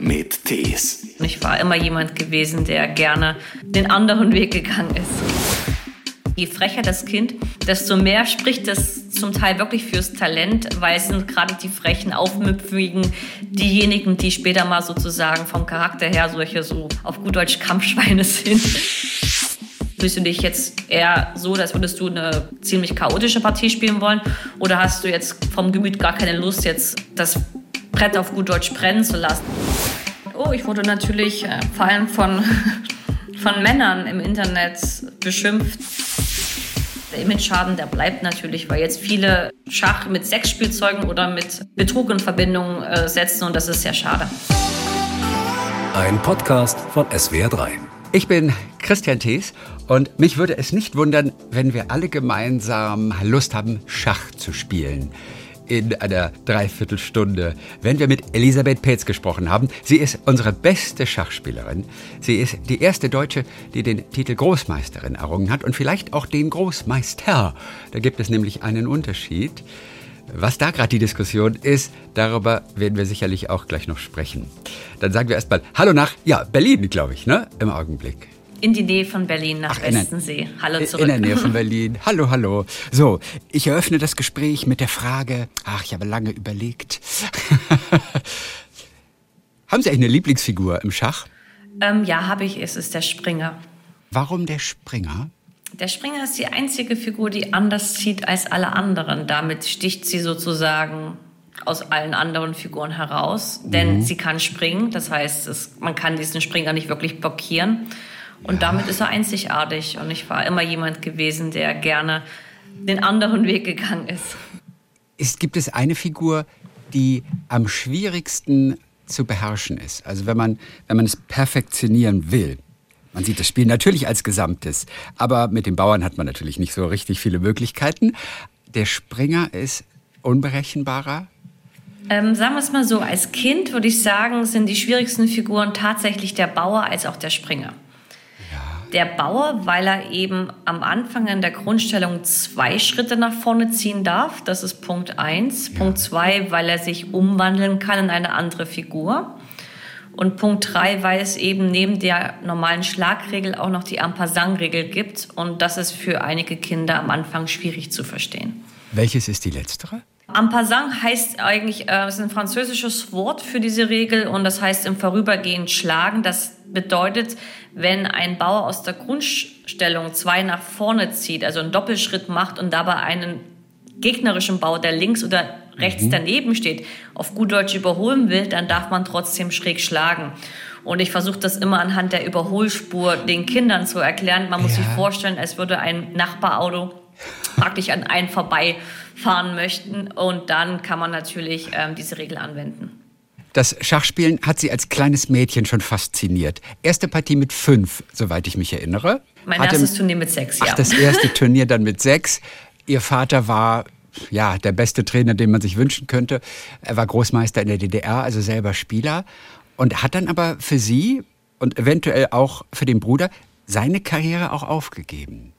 mit Tees. Ich war immer jemand gewesen, der gerne den anderen Weg gegangen ist. Je frecher das Kind, desto mehr spricht das zum Teil wirklich fürs Talent, weil es sind gerade die frechen, aufmüpfigen, diejenigen, die später mal sozusagen vom Charakter her solche so auf gut Deutsch Kampfschweine sind. Fühlst du dich jetzt eher so, als würdest du eine ziemlich chaotische Partie spielen wollen? Oder hast du jetzt vom Gemüt gar keine Lust, jetzt das Brett auf gut Deutsch brennen zu lassen? Oh, ich wurde natürlich äh, vor allem von, von Männern im Internet beschimpft. Der Image-Schaden, der bleibt natürlich, weil jetzt viele Schach mit Sexspielzeugen oder mit Betrug in Verbindung äh, setzen und das ist sehr schade. Ein Podcast von SWR3. Ich bin Christian Thees und mich würde es nicht wundern, wenn wir alle gemeinsam Lust haben, Schach zu spielen. In einer Dreiviertelstunde, wenn wir mit Elisabeth Petz gesprochen haben. Sie ist unsere beste Schachspielerin. Sie ist die erste Deutsche, die den Titel Großmeisterin errungen hat und vielleicht auch den Großmeister. Da gibt es nämlich einen Unterschied. Was da gerade die Diskussion ist, darüber werden wir sicherlich auch gleich noch sprechen. Dann sagen wir erstmal Hallo nach, ja, Berlin, glaube ich, ne? Im Augenblick. In die Nähe von Berlin nach Ach, Westensee. Hallo zurück. In der Nähe von Berlin. Hallo, hallo. So, ich eröffne das Gespräch mit der Frage, ach, ich habe lange überlegt. Haben Sie eigentlich eine Lieblingsfigur im Schach? Ähm, ja, habe ich. Es ist der Springer. Warum der Springer? Der Springer ist die einzige Figur, die anders zieht als alle anderen. Damit sticht sie sozusagen aus allen anderen Figuren heraus, denn mhm. sie kann springen. Das heißt, es, man kann diesen Springer nicht wirklich blockieren. Und ja. damit ist er einzigartig. Und ich war immer jemand gewesen, der gerne den anderen Weg gegangen ist. ist gibt es eine Figur, die am schwierigsten zu beherrschen ist? Also wenn man, wenn man es perfektionieren will. Man sieht das Spiel natürlich als Gesamtes, aber mit den Bauern hat man natürlich nicht so richtig viele Möglichkeiten. Der Springer ist unberechenbarer. Ähm, sagen wir es mal so, als Kind würde ich sagen, sind die schwierigsten Figuren tatsächlich der Bauer als auch der Springer. Der Bauer, weil er eben am Anfang in der Grundstellung zwei Schritte nach vorne ziehen darf, das ist Punkt eins. Ja. Punkt zwei, weil er sich umwandeln kann in eine andere Figur. Und Punkt drei, weil es eben neben der normalen Schlagregel auch noch die Ampasang-Regel gibt. Und das ist für einige Kinder am Anfang schwierig zu verstehen. Welches ist die letztere? Ampasang heißt eigentlich, äh, ist ein französisches Wort für diese Regel und das heißt im Vorübergehen schlagen. Das bedeutet, wenn ein Bauer aus der Grundstellung zwei nach vorne zieht, also einen Doppelschritt macht und dabei einen gegnerischen Bauer, der links oder rechts mhm. daneben steht, auf gut Deutsch überholen will, dann darf man trotzdem schräg schlagen. Und ich versuche das immer anhand der Überholspur den Kindern zu erklären. Man muss ja. sich vorstellen, als würde ein Nachbarauto praktisch an einen vorbeifahren möchten. Und dann kann man natürlich ähm, diese Regel anwenden. Das Schachspielen hat sie als kleines Mädchen schon fasziniert. Erste Partie mit fünf, soweit ich mich erinnere. Mein Hatte, erstes Turnier mit sechs, ja. Ach, das erste Turnier dann mit sechs. Ihr Vater war ja, der beste Trainer, den man sich wünschen könnte. Er war Großmeister in der DDR, also selber Spieler. Und hat dann aber für Sie und eventuell auch für den Bruder seine Karriere auch aufgegeben.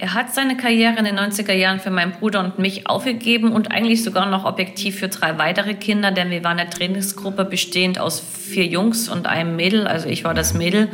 Er hat seine Karriere in den 90er Jahren für meinen Bruder und mich aufgegeben und eigentlich sogar noch objektiv für drei weitere Kinder, denn wir waren eine Trainingsgruppe bestehend aus vier Jungs und einem Mädel. Also ich war das Mädel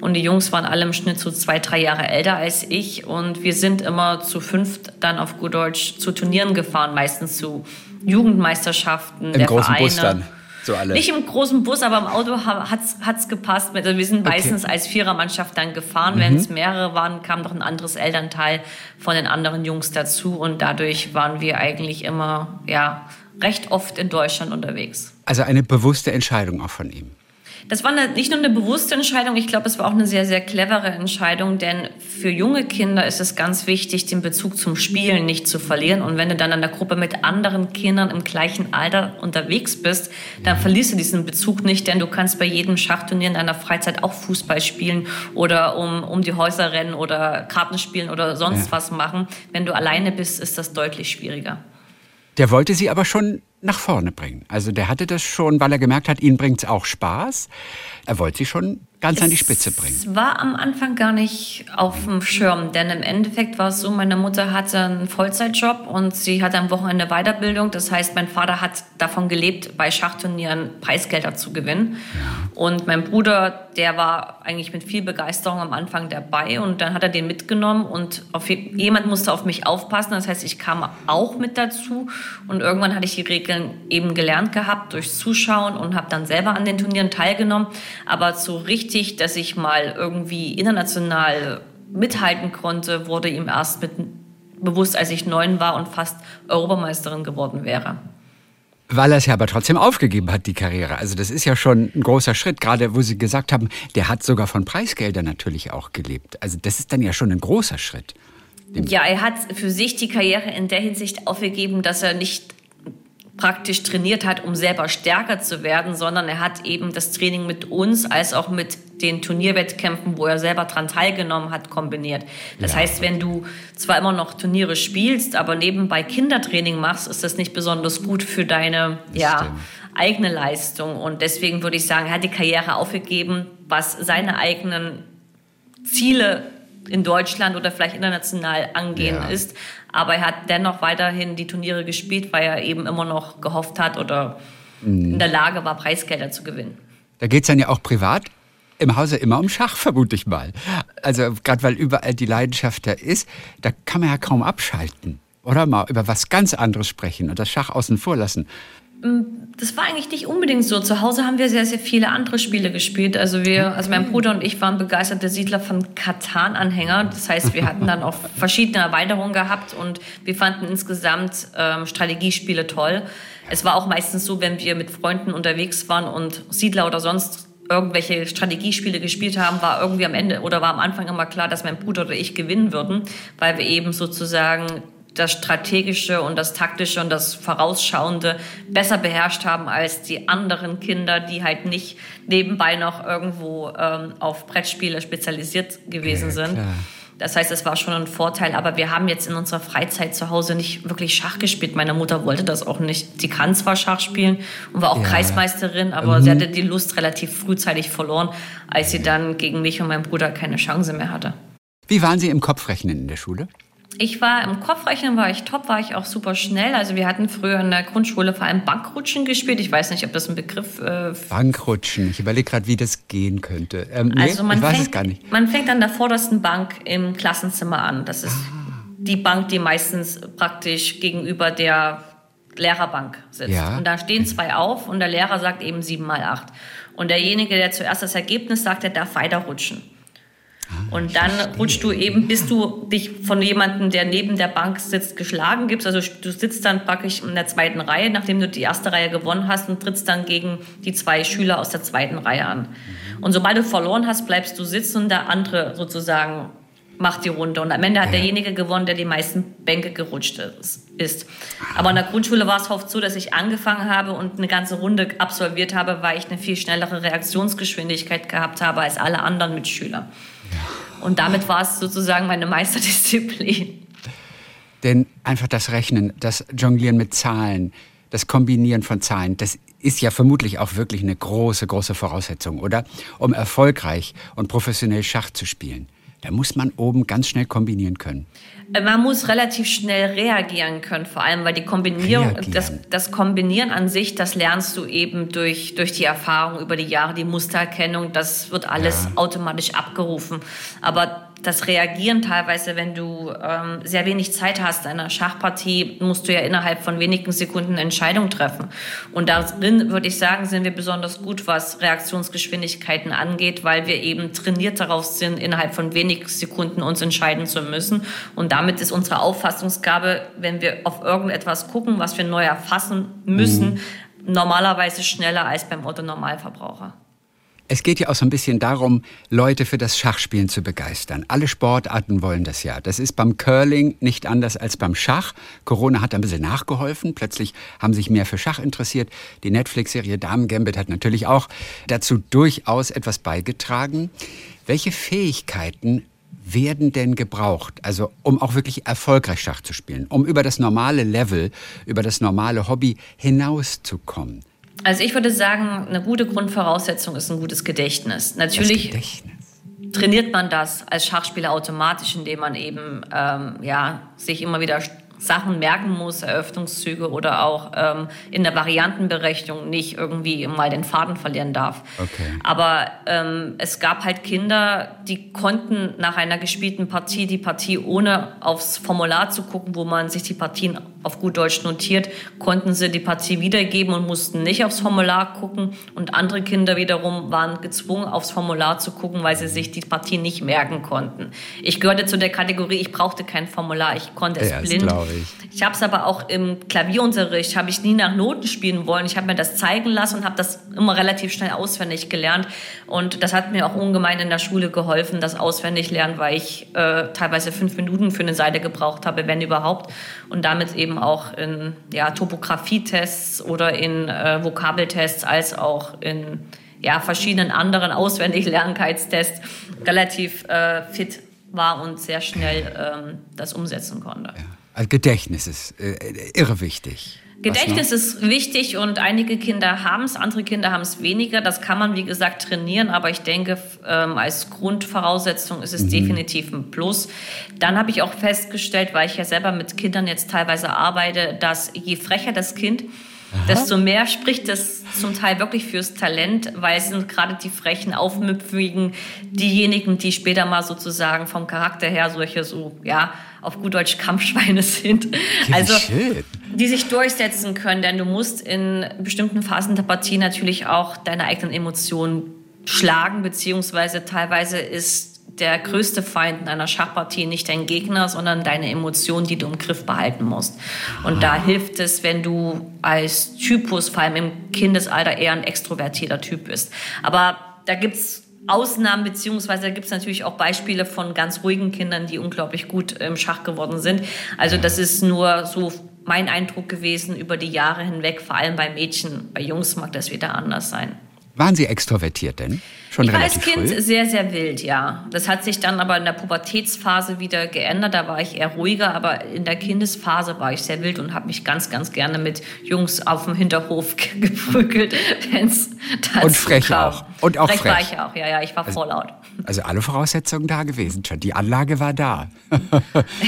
und die Jungs waren alle im Schnitt so zwei, drei Jahre älter als ich. Und wir sind immer zu fünft dann auf gut Deutsch zu Turnieren gefahren, meistens zu Jugendmeisterschaften Im der großen Vereine. Bus dann. So alle. Nicht im großen Bus, aber im Auto hat es gepasst. Also wir sind meistens okay. als Vierermannschaft dann gefahren. Mhm. Wenn es mehrere waren, kam noch ein anderes Elternteil von den anderen Jungs dazu. Und dadurch waren wir eigentlich immer ja, recht oft in Deutschland unterwegs. Also eine bewusste Entscheidung auch von ihm. Das war eine, nicht nur eine bewusste Entscheidung, ich glaube, es war auch eine sehr, sehr clevere Entscheidung, denn für junge Kinder ist es ganz wichtig, den Bezug zum Spielen nicht zu verlieren. Und wenn du dann in der Gruppe mit anderen Kindern im gleichen Alter unterwegs bist, dann verlierst du diesen Bezug nicht, denn du kannst bei jedem Schachturnier in deiner Freizeit auch Fußball spielen oder um, um die Häuser rennen oder Karten spielen oder sonst ja. was machen. Wenn du alleine bist, ist das deutlich schwieriger. Der wollte sie aber schon nach vorne bringen. Also der hatte das schon, weil er gemerkt hat, ihnen bringt es auch Spaß. Er wollte sie schon ganz es an die Spitze bringen. Es war am Anfang gar nicht auf dem Schirm, denn im Endeffekt war es so, meine Mutter hatte einen Vollzeitjob und sie hatte am Wochenende Weiterbildung. Das heißt, mein Vater hat davon gelebt, bei Schachturnieren Preisgelder zu gewinnen. Und mein Bruder, der war eigentlich mit viel Begeisterung am Anfang dabei und dann hat er den mitgenommen und auf, jemand musste auf mich aufpassen. Das heißt, ich kam auch mit dazu und irgendwann hatte ich die Regeln eben gelernt gehabt durchs Zuschauen und habe dann selber an den Turnieren teilgenommen. Aber so richtig wichtig, dass ich mal irgendwie international mithalten konnte, wurde ihm erst mit bewusst, als ich neun war und fast Europameisterin geworden wäre. Weil er es ja aber trotzdem aufgegeben hat, die Karriere. Also das ist ja schon ein großer Schritt, gerade wo Sie gesagt haben, der hat sogar von Preisgeldern natürlich auch gelebt. Also das ist dann ja schon ein großer Schritt. Ja, er hat für sich die Karriere in der Hinsicht aufgegeben, dass er nicht praktisch trainiert hat, um selber stärker zu werden, sondern er hat eben das Training mit uns als auch mit den Turnierwettkämpfen, wo er selber dran teilgenommen hat, kombiniert. Das ja. heißt, wenn du zwar immer noch Turniere spielst, aber nebenbei Kindertraining machst, ist das nicht besonders gut für deine ja, eigene Leistung. Und deswegen würde ich sagen, er hat die Karriere aufgegeben, was seine eigenen Ziele in Deutschland oder vielleicht international angehen ja. ist. Aber er hat dennoch weiterhin die Turniere gespielt, weil er eben immer noch gehofft hat oder mhm. in der Lage war, Preisgelder zu gewinnen. Da geht es dann ja auch privat im Hause immer um Schach, vermute ich mal. Also gerade weil überall die Leidenschaft da ist, da kann man ja kaum abschalten. Oder mal über was ganz anderes sprechen und das Schach außen vor lassen. Mm, das war eigentlich nicht unbedingt so. Zu Hause haben wir sehr, sehr viele andere Spiele gespielt. Also wir, also mein Bruder und ich waren begeisterte Siedler von Katan-Anhänger. Das heißt, wir hatten dann auch verschiedene Erweiterungen gehabt und wir fanden insgesamt ähm, Strategiespiele toll. Es war auch meistens so, wenn wir mit Freunden unterwegs waren und Siedler oder sonst irgendwelche Strategiespiele gespielt haben, war irgendwie am Ende oder war am Anfang immer klar, dass mein Bruder oder ich gewinnen würden, weil wir eben sozusagen das Strategische und das Taktische und das Vorausschauende besser beherrscht haben als die anderen Kinder, die halt nicht nebenbei noch irgendwo ähm, auf Brettspiele spezialisiert gewesen ja, sind. Das heißt, es war schon ein Vorteil, aber wir haben jetzt in unserer Freizeit zu Hause nicht wirklich Schach gespielt. Meine Mutter wollte das auch nicht. Sie kann zwar Schach spielen und war auch ja. Kreismeisterin, aber mhm. sie hatte die Lust relativ frühzeitig verloren, als sie dann gegen mich und meinen Bruder keine Chance mehr hatte. Wie waren Sie im Kopfrechnen in der Schule? Ich war im Kopfrechnen, war ich top, war ich auch super schnell. Also wir hatten früher in der Grundschule vor allem Bankrutschen gespielt. Ich weiß nicht, ob das ein Begriff... Äh, Bankrutschen, ich überlege gerade, wie das gehen könnte. Ähm, nee, also man ich weiß fängt, es gar nicht. Man fängt an der vordersten Bank im Klassenzimmer an. Das ist ah. die Bank, die meistens praktisch gegenüber der Lehrerbank sitzt. Ja. Und da stehen zwei auf und der Lehrer sagt eben sieben mal acht. Und derjenige, der zuerst das Ergebnis sagt, der darf weiterrutschen. Ah, und dann rutschst du eben, bis du dich von jemandem, der neben der Bank sitzt, geschlagen gibst. Also du sitzt dann praktisch in der zweiten Reihe, nachdem du die erste Reihe gewonnen hast und trittst dann gegen die zwei Schüler aus der zweiten Reihe an. Mhm. Und sobald du verloren hast, bleibst du sitzen und der andere sozusagen macht die Runde. Und am Ende hat ja. derjenige gewonnen, der die meisten Bänke gerutscht ist. Aber in der Grundschule war es oft so, dass ich angefangen habe und eine ganze Runde absolviert habe, weil ich eine viel schnellere Reaktionsgeschwindigkeit gehabt habe als alle anderen Mitschüler. Und damit war es sozusagen meine Meisterdisziplin. Denn einfach das Rechnen, das Jonglieren mit Zahlen, das Kombinieren von Zahlen, das ist ja vermutlich auch wirklich eine große, große Voraussetzung, oder? Um erfolgreich und professionell Schach zu spielen. Da muss man oben ganz schnell kombinieren können. Man muss relativ schnell reagieren können, vor allem, weil die Kombinierung, das, das, Kombinieren an sich, das lernst du eben durch, durch die Erfahrung über die Jahre, die Mustererkennung, das wird alles ja. automatisch abgerufen. Aber das Reagieren teilweise, wenn du ähm, sehr wenig Zeit hast, einer Schachpartie, musst du ja innerhalb von wenigen Sekunden eine Entscheidung treffen. Und darin würde ich sagen, sind wir besonders gut, was Reaktionsgeschwindigkeiten angeht, weil wir eben trainiert darauf sind, innerhalb von wenigen Sekunden uns entscheiden zu müssen. Und damit ist unsere Auffassungsgabe, wenn wir auf irgendetwas gucken, was wir neu erfassen müssen, mhm. normalerweise schneller als beim Otto-Normalverbraucher. Es geht ja auch so ein bisschen darum, Leute für das Schachspielen zu begeistern. Alle Sportarten wollen das ja. Das ist beim Curling nicht anders als beim Schach. Corona hat ein bisschen nachgeholfen. Plötzlich haben sich mehr für Schach interessiert. Die Netflix-Serie Damen Gambit hat natürlich auch dazu durchaus etwas beigetragen. Welche Fähigkeiten werden denn gebraucht, also um auch wirklich erfolgreich Schach zu spielen, um über das normale Level, über das normale Hobby hinauszukommen? Also ich würde sagen, eine gute Grundvoraussetzung ist ein gutes Gedächtnis. Natürlich Gedächtnis. trainiert man das als Schachspieler automatisch, indem man eben ähm, ja, sich immer wieder Sachen merken muss, Eröffnungszüge oder auch ähm, in der Variantenberechnung nicht irgendwie mal den Faden verlieren darf. Okay. Aber ähm, es gab halt Kinder, die konnten nach einer gespielten Partie die Partie ohne aufs Formular zu gucken, wo man sich die Partien auf gut Deutsch notiert, konnten sie die Partie wiedergeben und mussten nicht aufs Formular gucken. Und andere Kinder wiederum waren gezwungen, aufs Formular zu gucken, weil sie sich die Partie nicht merken konnten. Ich gehörte zu der Kategorie, ich brauchte kein Formular, ich konnte es ja, blind ich. Ich habe es aber auch im Klavierunterricht, habe ich nie nach Noten spielen wollen. Ich habe mir das zeigen lassen und habe das immer relativ schnell auswendig gelernt. Und das hat mir auch ungemein in der Schule geholfen, das auswendig lernen, weil ich äh, teilweise fünf Minuten für eine Seite gebraucht habe, wenn überhaupt. Und damit eben auch in ja, Topographietests oder in äh, Vokabeltests als auch in ja, verschiedenen anderen Auswendig-Lernkeitstests relativ äh, fit war und sehr schnell ähm, das umsetzen konnte. Ja. Also Gedächtnis ist äh, irre wichtig. Gedächtnis ist wichtig und einige Kinder haben es, andere Kinder haben es weniger. Das kann man, wie gesagt, trainieren, aber ich denke, ähm, als Grundvoraussetzung ist es mhm. definitiv ein Plus. Dann habe ich auch festgestellt, weil ich ja selber mit Kindern jetzt teilweise arbeite, dass je frecher das Kind, Aha. desto mehr spricht es zum Teil wirklich fürs Talent, weil es sind gerade die frechen, aufmüpfigen, diejenigen, die später mal sozusagen vom Charakter her solche so, ja, auf gut Deutsch Kampfschweine sind. Ja, also, schön. die sich durchsetzen können, denn du musst in bestimmten Phasen der Partie natürlich auch deine eigenen Emotionen schlagen, beziehungsweise teilweise ist der größte Feind in einer Schachpartie nicht dein Gegner, sondern deine Emotionen, die du im Griff behalten musst. Und da hilft es, wenn du als Typus, vor allem im Kindesalter, eher ein extrovertierter Typ bist. Aber da gibt's Ausnahmen, beziehungsweise gibt es natürlich auch Beispiele von ganz ruhigen Kindern, die unglaublich gut im Schach geworden sind. Also das ist nur so mein Eindruck gewesen über die Jahre hinweg, vor allem bei Mädchen. Bei Jungs mag das wieder anders sein. Waren Sie extrovertiert denn? Schon ich war als Kind früh? sehr, sehr wild, ja. Das hat sich dann aber in der Pubertätsphase wieder geändert. Da war ich eher ruhiger, aber in der Kindesphase war ich sehr wild und habe mich ganz, ganz gerne mit Jungs auf dem Hinterhof geprügelt, wenn es Und frech kam. auch. Und auch frech, frech. war ich auch, ja, ja. Ich war also, vorlaut. Also alle Voraussetzungen da gewesen schon. Die Anlage war da.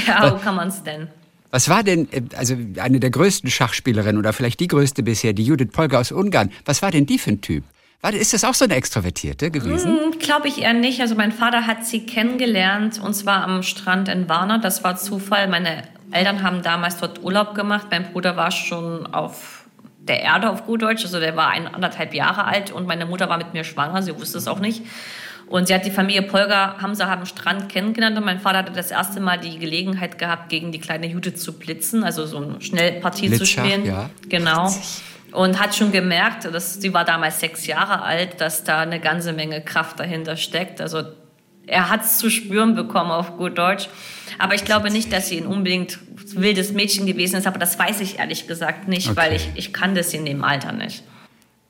ja, wo kann man es denn? Was war denn, äh, also eine der größten Schachspielerinnen oder vielleicht die größte bisher, die Judith Polger aus Ungarn, was war denn die für ein Typ? Warte, ist das auch so eine Extrovertierte gewesen? Hm, Glaube ich eher nicht. Also mein Vater hat sie kennengelernt und zwar am Strand in Warner. Das war Zufall. Meine Eltern haben damals dort Urlaub gemacht. Mein Bruder war schon auf der Erde auf gut Deutsch. Also der war ein, anderthalb Jahre alt und meine Mutter war mit mir schwanger. Sie wusste es auch nicht. Und sie hat die Familie Polger Hamza am Strand kennengelernt und mein Vater hatte das erste Mal die Gelegenheit gehabt, gegen die kleine Judith zu blitzen, also so eine Schnellpartie zu spielen. Ja. Genau und hat schon gemerkt, dass sie war damals sechs Jahre alt, dass da eine ganze Menge Kraft dahinter steckt. Also er hat es zu spüren bekommen auf gut Deutsch. Aber ich glaube nicht, dass sie ein unbedingt wildes Mädchen gewesen ist. Aber das weiß ich ehrlich gesagt nicht, okay. weil ich, ich kann das in dem Alter nicht.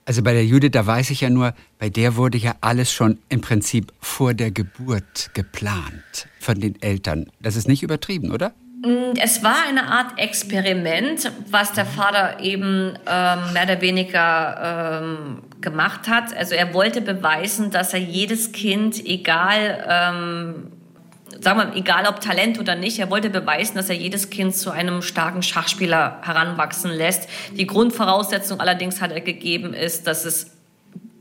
Also bei der Judith, da weiß ich ja nur, bei der wurde ja alles schon im Prinzip vor der Geburt geplant von den Eltern. Das ist nicht übertrieben, oder? Mm, es war eine Art Experiment, was der Vater eben ähm, mehr oder weniger ähm, gemacht hat. Also er wollte beweisen, dass er jedes Kind, egal, ähm, sagen wir, egal ob Talent oder nicht, er wollte beweisen, dass er jedes Kind zu einem starken Schachspieler heranwachsen lässt. Die Grundvoraussetzung allerdings hat er gegeben ist, dass es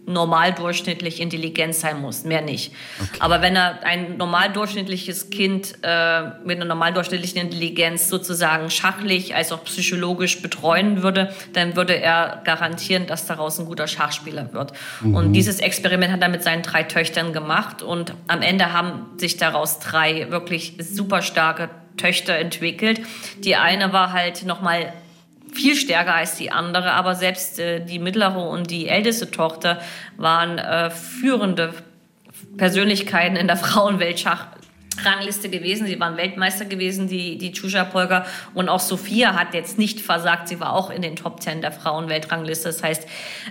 normal durchschnittlich intelligent sein muss, mehr nicht. Okay. Aber wenn er ein normal durchschnittliches Kind äh, mit einer normal durchschnittlichen Intelligenz sozusagen schachlich als auch psychologisch betreuen würde, dann würde er garantieren, dass daraus ein guter Schachspieler wird. Mhm. Und dieses Experiment hat er mit seinen drei Töchtern gemacht und am Ende haben sich daraus drei wirklich super starke Töchter entwickelt. Die eine war halt noch mal viel stärker als die andere, aber selbst äh, die mittlere und die älteste Tochter waren äh, führende Persönlichkeiten in der Frauenweltschach. Rangliste gewesen. Sie waren Weltmeister gewesen, die, die Chusha Polka. Und auch Sophia hat jetzt nicht versagt. Sie war auch in den Top Ten der Frauenweltrangliste. Das heißt,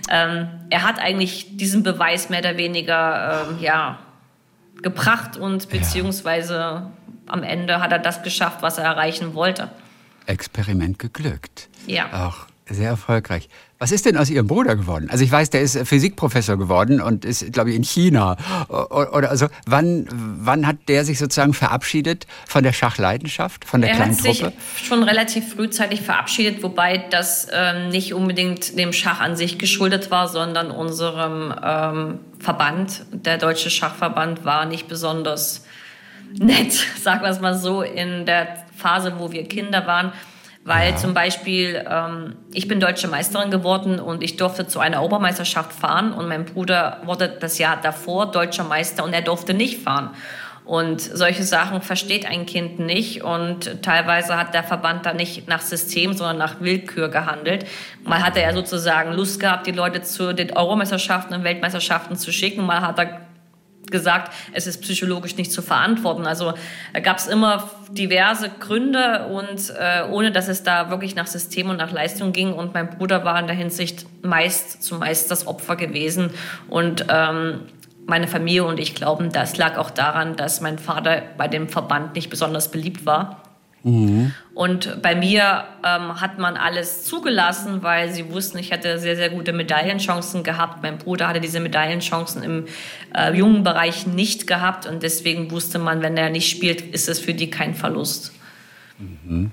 ähm, er hat eigentlich diesen Beweis mehr oder weniger, ähm, ja, gebracht und beziehungsweise ja. am Ende hat er das geschafft, was er erreichen wollte. Experiment geglückt. Ja. Auch sehr erfolgreich. Was ist denn aus Ihrem Bruder geworden? Also ich weiß, der ist Physikprofessor geworden und ist, glaube ich, in China. Oder also wann, wann hat der sich sozusagen verabschiedet von der Schachleidenschaft, von der er kleinen Truppe? Er hat sich schon relativ frühzeitig verabschiedet, wobei das ähm, nicht unbedingt dem Schach an sich geschuldet war, sondern unserem ähm, Verband. Der Deutsche Schachverband war nicht besonders nett, sagen wir es mal so, in der Phase, wo wir Kinder waren weil ja. zum Beispiel ähm, ich bin deutsche Meisterin geworden und ich durfte zu einer Obermeisterschaft fahren und mein Bruder wurde das Jahr davor deutscher Meister und er durfte nicht fahren. Und solche Sachen versteht ein Kind nicht und teilweise hat der Verband da nicht nach System, sondern nach Willkür gehandelt. Mal hat er sozusagen Lust gehabt, die Leute zu den Europameisterschaften und Weltmeisterschaften zu schicken. Mal hat er gesagt, es ist psychologisch nicht zu verantworten. Also da gab es immer diverse Gründe und äh, ohne dass es da wirklich nach System und nach Leistung ging. Und mein Bruder war in der Hinsicht meist zumeist das Opfer gewesen. Und ähm, meine Familie und ich glauben, das lag auch daran, dass mein Vater bei dem Verband nicht besonders beliebt war. Mhm. Und bei mir ähm, hat man alles zugelassen, weil sie wussten, ich hatte sehr, sehr gute Medaillenchancen gehabt. Mein Bruder hatte diese Medaillenchancen im äh, jungen Bereich nicht gehabt. Und deswegen wusste man, wenn er nicht spielt, ist es für die kein Verlust. Mhm.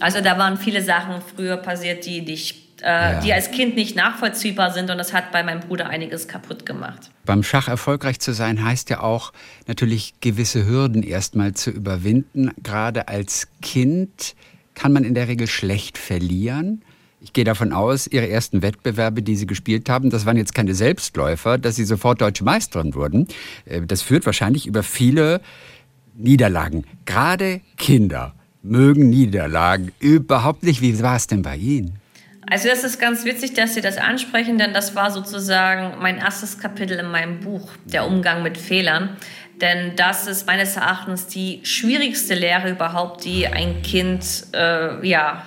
Also da waren viele Sachen früher passiert, die dich äh, ja. die als Kind nicht nachvollziehbar sind und das hat bei meinem Bruder einiges kaputt gemacht. Beim Schach erfolgreich zu sein heißt ja auch natürlich gewisse Hürden erstmal zu überwinden. Gerade als Kind kann man in der Regel schlecht verlieren. Ich gehe davon aus, Ihre ersten Wettbewerbe, die Sie gespielt haben, das waren jetzt keine Selbstläufer, dass Sie sofort deutsche Meisterin wurden. Äh, das führt wahrscheinlich über viele Niederlagen. Gerade Kinder mögen Niederlagen überhaupt nicht. Wie war es denn bei Ihnen? Also das ist ganz witzig, dass Sie das ansprechen, denn das war sozusagen mein erstes Kapitel in meinem Buch, der Umgang mit Fehlern. Denn das ist meines Erachtens die schwierigste Lehre überhaupt, die ein Kind äh, ja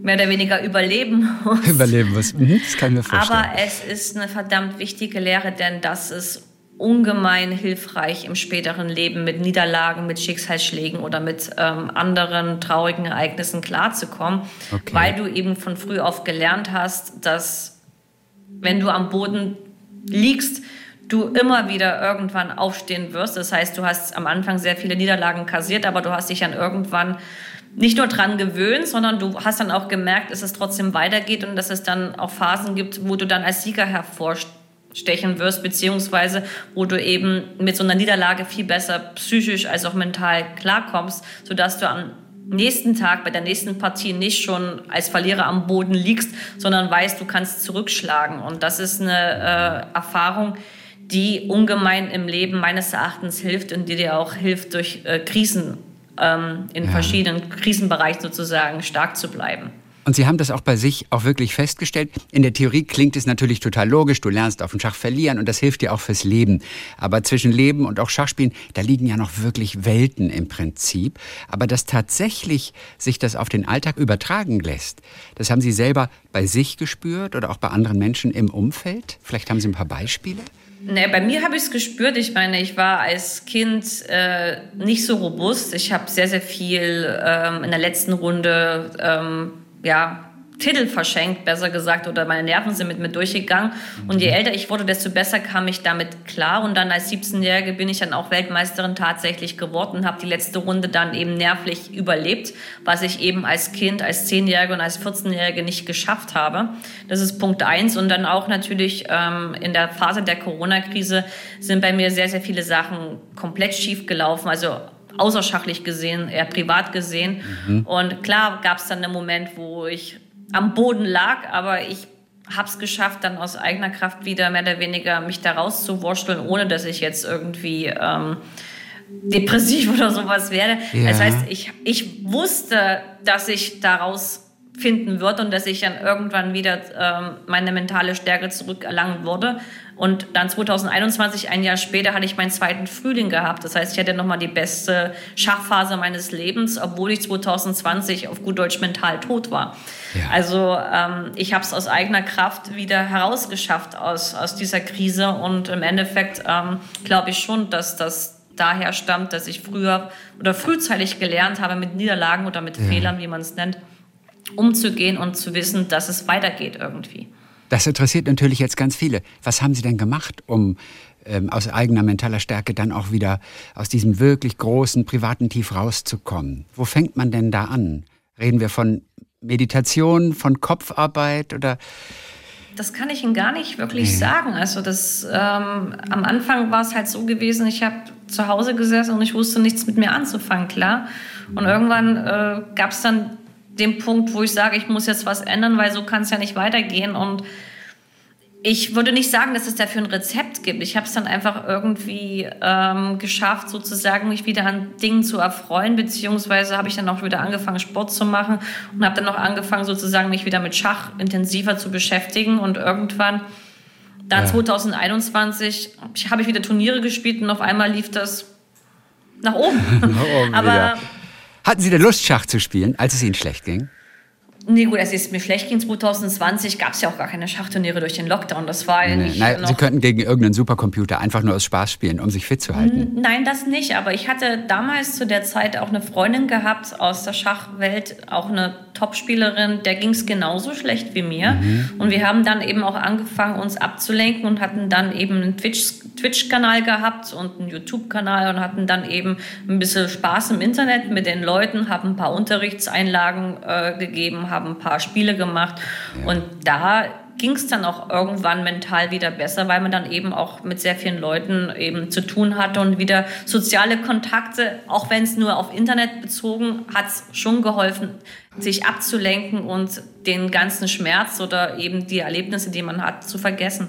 mehr oder weniger überleben muss. Überleben muss. Mhm, das kann ich mir vorstellen. Aber es ist eine verdammt wichtige Lehre, denn das ist ungemein hilfreich im späteren Leben mit Niederlagen, mit Schicksalsschlägen oder mit ähm, anderen traurigen Ereignissen klarzukommen, okay. weil du eben von früh auf gelernt hast, dass wenn du am Boden liegst, du immer wieder irgendwann aufstehen wirst. Das heißt, du hast am Anfang sehr viele Niederlagen kassiert, aber du hast dich dann irgendwann nicht nur dran gewöhnt, sondern du hast dann auch gemerkt, dass es trotzdem weitergeht und dass es dann auch Phasen gibt, wo du dann als Sieger hervorstehst stechen wirst, beziehungsweise wo du eben mit so einer Niederlage viel besser psychisch als auch mental klarkommst, sodass du am nächsten Tag bei der nächsten Partie nicht schon als Verlierer am Boden liegst, sondern weißt, du kannst zurückschlagen. Und das ist eine äh, Erfahrung, die ungemein im Leben meines Erachtens hilft und die dir auch hilft, durch äh, Krisen ähm, in ja. verschiedenen Krisenbereichen sozusagen stark zu bleiben. Und Sie haben das auch bei sich auch wirklich festgestellt. In der Theorie klingt es natürlich total logisch. Du lernst auf dem Schach verlieren und das hilft dir auch fürs Leben. Aber zwischen Leben und auch Schachspielen, da liegen ja noch wirklich Welten im Prinzip. Aber dass tatsächlich sich das auf den Alltag übertragen lässt, das haben Sie selber bei sich gespürt oder auch bei anderen Menschen im Umfeld? Vielleicht haben Sie ein paar Beispiele? Nee, bei mir habe ich es gespürt. Ich meine, ich war als Kind äh, nicht so robust. Ich habe sehr, sehr viel ähm, in der letzten Runde ähm, ja, Titel verschenkt, besser gesagt, oder meine Nerven sind mit mir durchgegangen. Und je mhm. älter ich wurde, desto besser kam ich damit klar. Und dann als 17-Jährige bin ich dann auch Weltmeisterin tatsächlich geworden und habe die letzte Runde dann eben nervlich überlebt, was ich eben als Kind, als 10-Jährige und als 14-Jährige nicht geschafft habe. Das ist Punkt eins. Und dann auch natürlich ähm, in der Phase der Corona-Krise sind bei mir sehr, sehr viele Sachen komplett schief gelaufen. Also außerschachlich gesehen, eher privat gesehen. Mhm. Und klar gab es dann einen Moment, wo ich am Boden lag, aber ich habe es geschafft, dann aus eigener Kraft wieder mehr oder weniger mich da rauszuwurschteln, ohne dass ich jetzt irgendwie ähm, depressiv oder sowas werde. Ja. Das heißt, ich, ich wusste, dass ich daraus finden würde und dass ich dann irgendwann wieder ähm, meine mentale Stärke zurückerlangen würde. Und dann 2021, ein Jahr später, hatte ich meinen zweiten Frühling gehabt. Das heißt, ich hatte nochmal die beste Schachphase meines Lebens, obwohl ich 2020 auf gut Deutsch mental tot war. Ja. Also ähm, ich habe es aus eigener Kraft wieder herausgeschafft aus, aus dieser Krise. Und im Endeffekt ähm, glaube ich schon, dass das daher stammt, dass ich früher oder frühzeitig gelernt habe, mit Niederlagen oder mit ja. Fehlern, wie man es nennt, umzugehen und zu wissen, dass es weitergeht irgendwie. Das interessiert natürlich jetzt ganz viele. Was haben Sie denn gemacht, um ähm, aus eigener mentaler Stärke dann auch wieder aus diesem wirklich großen privaten Tief rauszukommen? Wo fängt man denn da an? Reden wir von Meditation, von Kopfarbeit oder? Das kann ich Ihnen gar nicht wirklich sagen. Also das ähm, am Anfang war es halt so gewesen, ich habe zu Hause gesessen und ich wusste nichts mit mir anzufangen, klar. Und irgendwann äh, gab es dann dem Punkt, wo ich sage, ich muss jetzt was ändern, weil so kann es ja nicht weitergehen. Und ich würde nicht sagen, dass es dafür ein Rezept gibt. Ich habe es dann einfach irgendwie ähm, geschafft, sozusagen mich wieder an Dingen zu erfreuen, beziehungsweise habe ich dann auch wieder angefangen, Sport zu machen und habe dann auch angefangen, sozusagen mich wieder mit Schach intensiver zu beschäftigen und irgendwann dann ja. 2021 habe ich wieder Turniere gespielt und auf einmal lief das nach oben. nach oben Aber wieder. Hatten Sie denn Lust, Schach zu spielen, als es Ihnen schlecht ging? Nee, gut, als es mir schlecht ging 2020, gab es ja auch gar keine Schachturniere durch den Lockdown. Das war nee, nicht. Nein, Sie könnten gegen irgendeinen Supercomputer einfach nur aus Spaß spielen, um sich fit zu halten. Nein, das nicht. Aber ich hatte damals zu der Zeit auch eine Freundin gehabt aus der Schachwelt, auch eine Topspielerin, der ging es genauso schlecht wie mir. Mhm. Und wir haben dann eben auch angefangen, uns abzulenken und hatten dann eben einen Twitch-Kanal gehabt und einen YouTube-Kanal und hatten dann eben ein bisschen Spaß im Internet mit den Leuten, haben ein paar Unterrichtseinlagen äh, gegeben, haben ein paar Spiele gemacht. Ja. Und da ging es dann auch irgendwann mental wieder besser, weil man dann eben auch mit sehr vielen Leuten eben zu tun hatte und wieder soziale Kontakte, auch wenn es nur auf Internet bezogen, hat es schon geholfen, sich abzulenken und den ganzen Schmerz oder eben die Erlebnisse, die man hat, zu vergessen.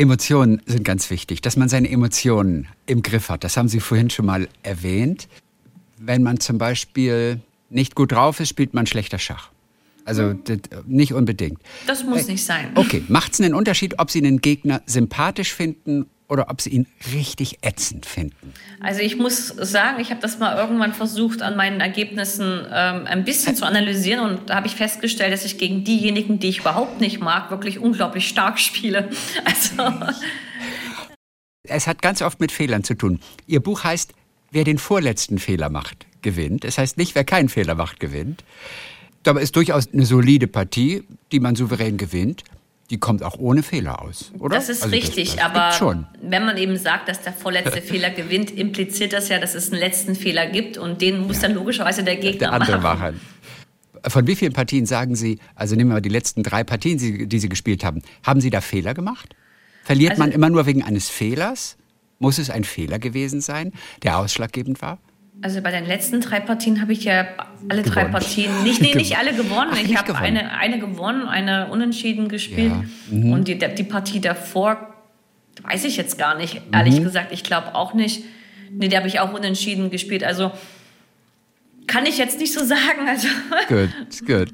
Emotionen sind ganz wichtig, dass man seine Emotionen im Griff hat. Das haben Sie vorhin schon mal erwähnt. Wenn man zum Beispiel nicht gut drauf ist, spielt man schlechter Schach. Also nicht unbedingt. Das muss äh, nicht sein. Okay, macht es einen Unterschied, ob Sie einen Gegner sympathisch finden oder ob Sie ihn richtig ätzend finden? Also ich muss sagen, ich habe das mal irgendwann versucht, an meinen Ergebnissen ähm, ein bisschen zu analysieren und da habe ich festgestellt, dass ich gegen diejenigen, die ich überhaupt nicht mag, wirklich unglaublich stark spiele. Also es hat ganz oft mit Fehlern zu tun. Ihr Buch heißt, wer den vorletzten Fehler macht, gewinnt. Es heißt nicht, wer keinen Fehler macht, gewinnt. Dabei ist durchaus eine solide Partie, die man souverän gewinnt. Die kommt auch ohne Fehler aus, oder? Das ist also richtig, das, das aber schon. wenn man eben sagt, dass der vorletzte Fehler gewinnt, impliziert das ja, dass es einen letzten Fehler gibt und den muss ja. dann logischerweise der Gegner der andere machen. machen. Von wie vielen Partien sagen Sie, also nehmen wir mal die letzten drei Partien, die Sie gespielt haben, haben Sie da Fehler gemacht? Verliert also, man immer nur wegen eines Fehlers? Muss es ein Fehler gewesen sein, der ausschlaggebend war? Also bei den letzten drei Partien habe ich ja alle drei Partien, nicht, nee, nicht alle gewonnen. Ach, ich habe eine, eine gewonnen, eine unentschieden gespielt. Ja. Mhm. Und die, die Partie davor, weiß ich jetzt gar nicht, ehrlich mhm. gesagt. Ich glaube auch nicht. Nee, die habe ich auch unentschieden gespielt. Also kann ich jetzt nicht so sagen. Also. Gut, gut.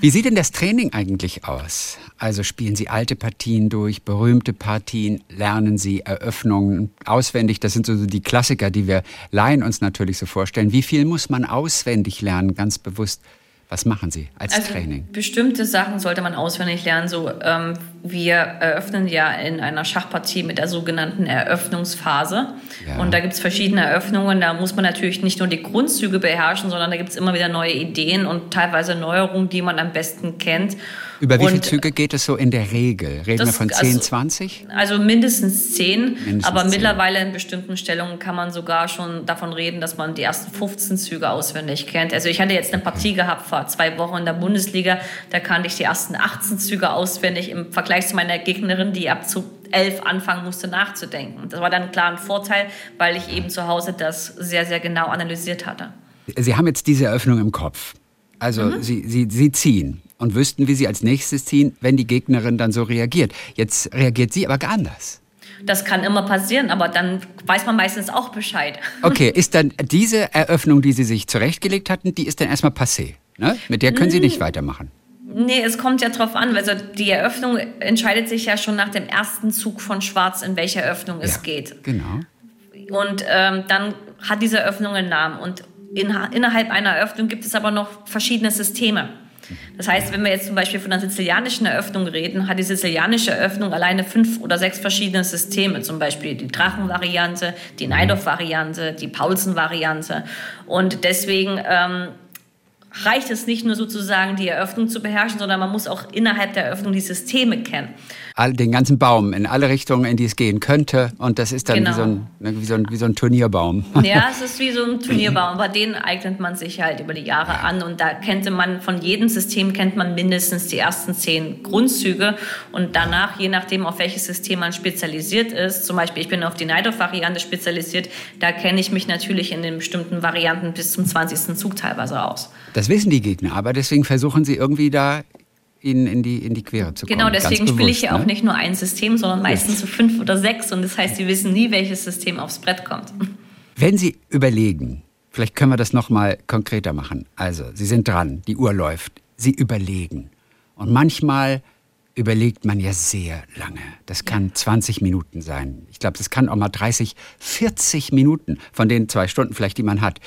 Wie sieht denn das Training eigentlich aus? Also spielen Sie alte Partien durch, berühmte Partien, lernen Sie Eröffnungen auswendig? Das sind so die Klassiker, die wir Laien uns natürlich so vorstellen. Wie viel muss man auswendig lernen, ganz bewusst? Was machen Sie als also Training? Bestimmte Sachen sollte man auswendig lernen. So, ähm, wir eröffnen ja in einer Schachpartie mit der sogenannten Eröffnungsphase. Ja. Und da gibt es verschiedene Eröffnungen. Da muss man natürlich nicht nur die Grundzüge beherrschen, sondern da gibt es immer wieder neue Ideen und teilweise Neuerungen, die man am besten kennt. Über wie viele Züge geht es so in der Regel? Reden wir von 10, also, 20? Also mindestens 10. Mindestens aber 10. mittlerweile in bestimmten Stellungen kann man sogar schon davon reden, dass man die ersten 15 Züge auswendig kennt. Also ich hatte jetzt eine Partie gehabt vor zwei Wochen in der Bundesliga. Da kannte ich die ersten 18 Züge auswendig im Vergleich zu meiner Gegnerin, die ab zu 11 anfangen musste nachzudenken. Das war dann klar ein Vorteil, weil ich eben zu Hause das sehr, sehr genau analysiert hatte. Sie haben jetzt diese Eröffnung im Kopf. Also mhm. Sie, Sie, Sie ziehen und wüssten, wie sie als nächstes ziehen, wenn die Gegnerin dann so reagiert. Jetzt reagiert sie aber gar anders. Das kann immer passieren, aber dann weiß man meistens auch Bescheid. Okay, ist dann diese Eröffnung, die Sie sich zurechtgelegt hatten, die ist dann erstmal passé? Ne? Mit der können Sie nicht weitermachen. Nee, es kommt ja drauf an. Also die Eröffnung entscheidet sich ja schon nach dem ersten Zug von Schwarz, in welche Eröffnung es Ja, geht. Genau. Und ähm, dann hat diese Eröffnung einen Namen. Und in, innerhalb einer Eröffnung gibt es aber noch verschiedene Systeme. Das heißt, wenn wir jetzt zum Beispiel von einer sizilianischen Eröffnung reden, hat die sizilianische Eröffnung alleine fünf oder sechs verschiedene Systeme. Zum Beispiel die Drachenvariante, die Neidorf-Variante, die Paulsen-Variante. Und deswegen ähm, reicht es nicht nur sozusagen, die Eröffnung zu beherrschen, sondern man muss auch innerhalb der Eröffnung die Systeme kennen. All, den ganzen Baum in alle Richtungen, in die es gehen könnte. Und das ist dann Genau. wie, so ein, ne, wie, so ein, wie so ein Turnierbaum. Ja, es ist wie so ein Turnierbaum, aber den eignet man sich halt über die Jahre an und da kannte man von jedem System kennt man mindestens die ersten zehn Grundzüge und danach, je nachdem auf welches System man spezialisiert ist, zum Beispiel ich bin auf die Neidorf-Variante spezialisiert, da kenne ich mich natürlich in den bestimmten Varianten bis zum 20. Zug teilweise aus. Das wissen die Gegner, aber deswegen versuchen sie irgendwie da ihnen in die, in die Quere zu kommen. Genau, deswegen spiele ich ja bewusst, auch ne? nicht nur ein System, sondern meistens so fünf oder sechs und das heißt, sie wissen nie, welches System aufs Brett kommt. Wenn Sie überlegen, vielleicht können wir das noch mal konkreter machen. Also, Sie sind dran, die Uhr läuft. Sie überlegen. Und manchmal überlegt man ja sehr lange. Das kann 20 Minuten sein. Ich glaube, das kann auch mal 30, 40 Minuten von den zwei Stunden vielleicht, die man hat.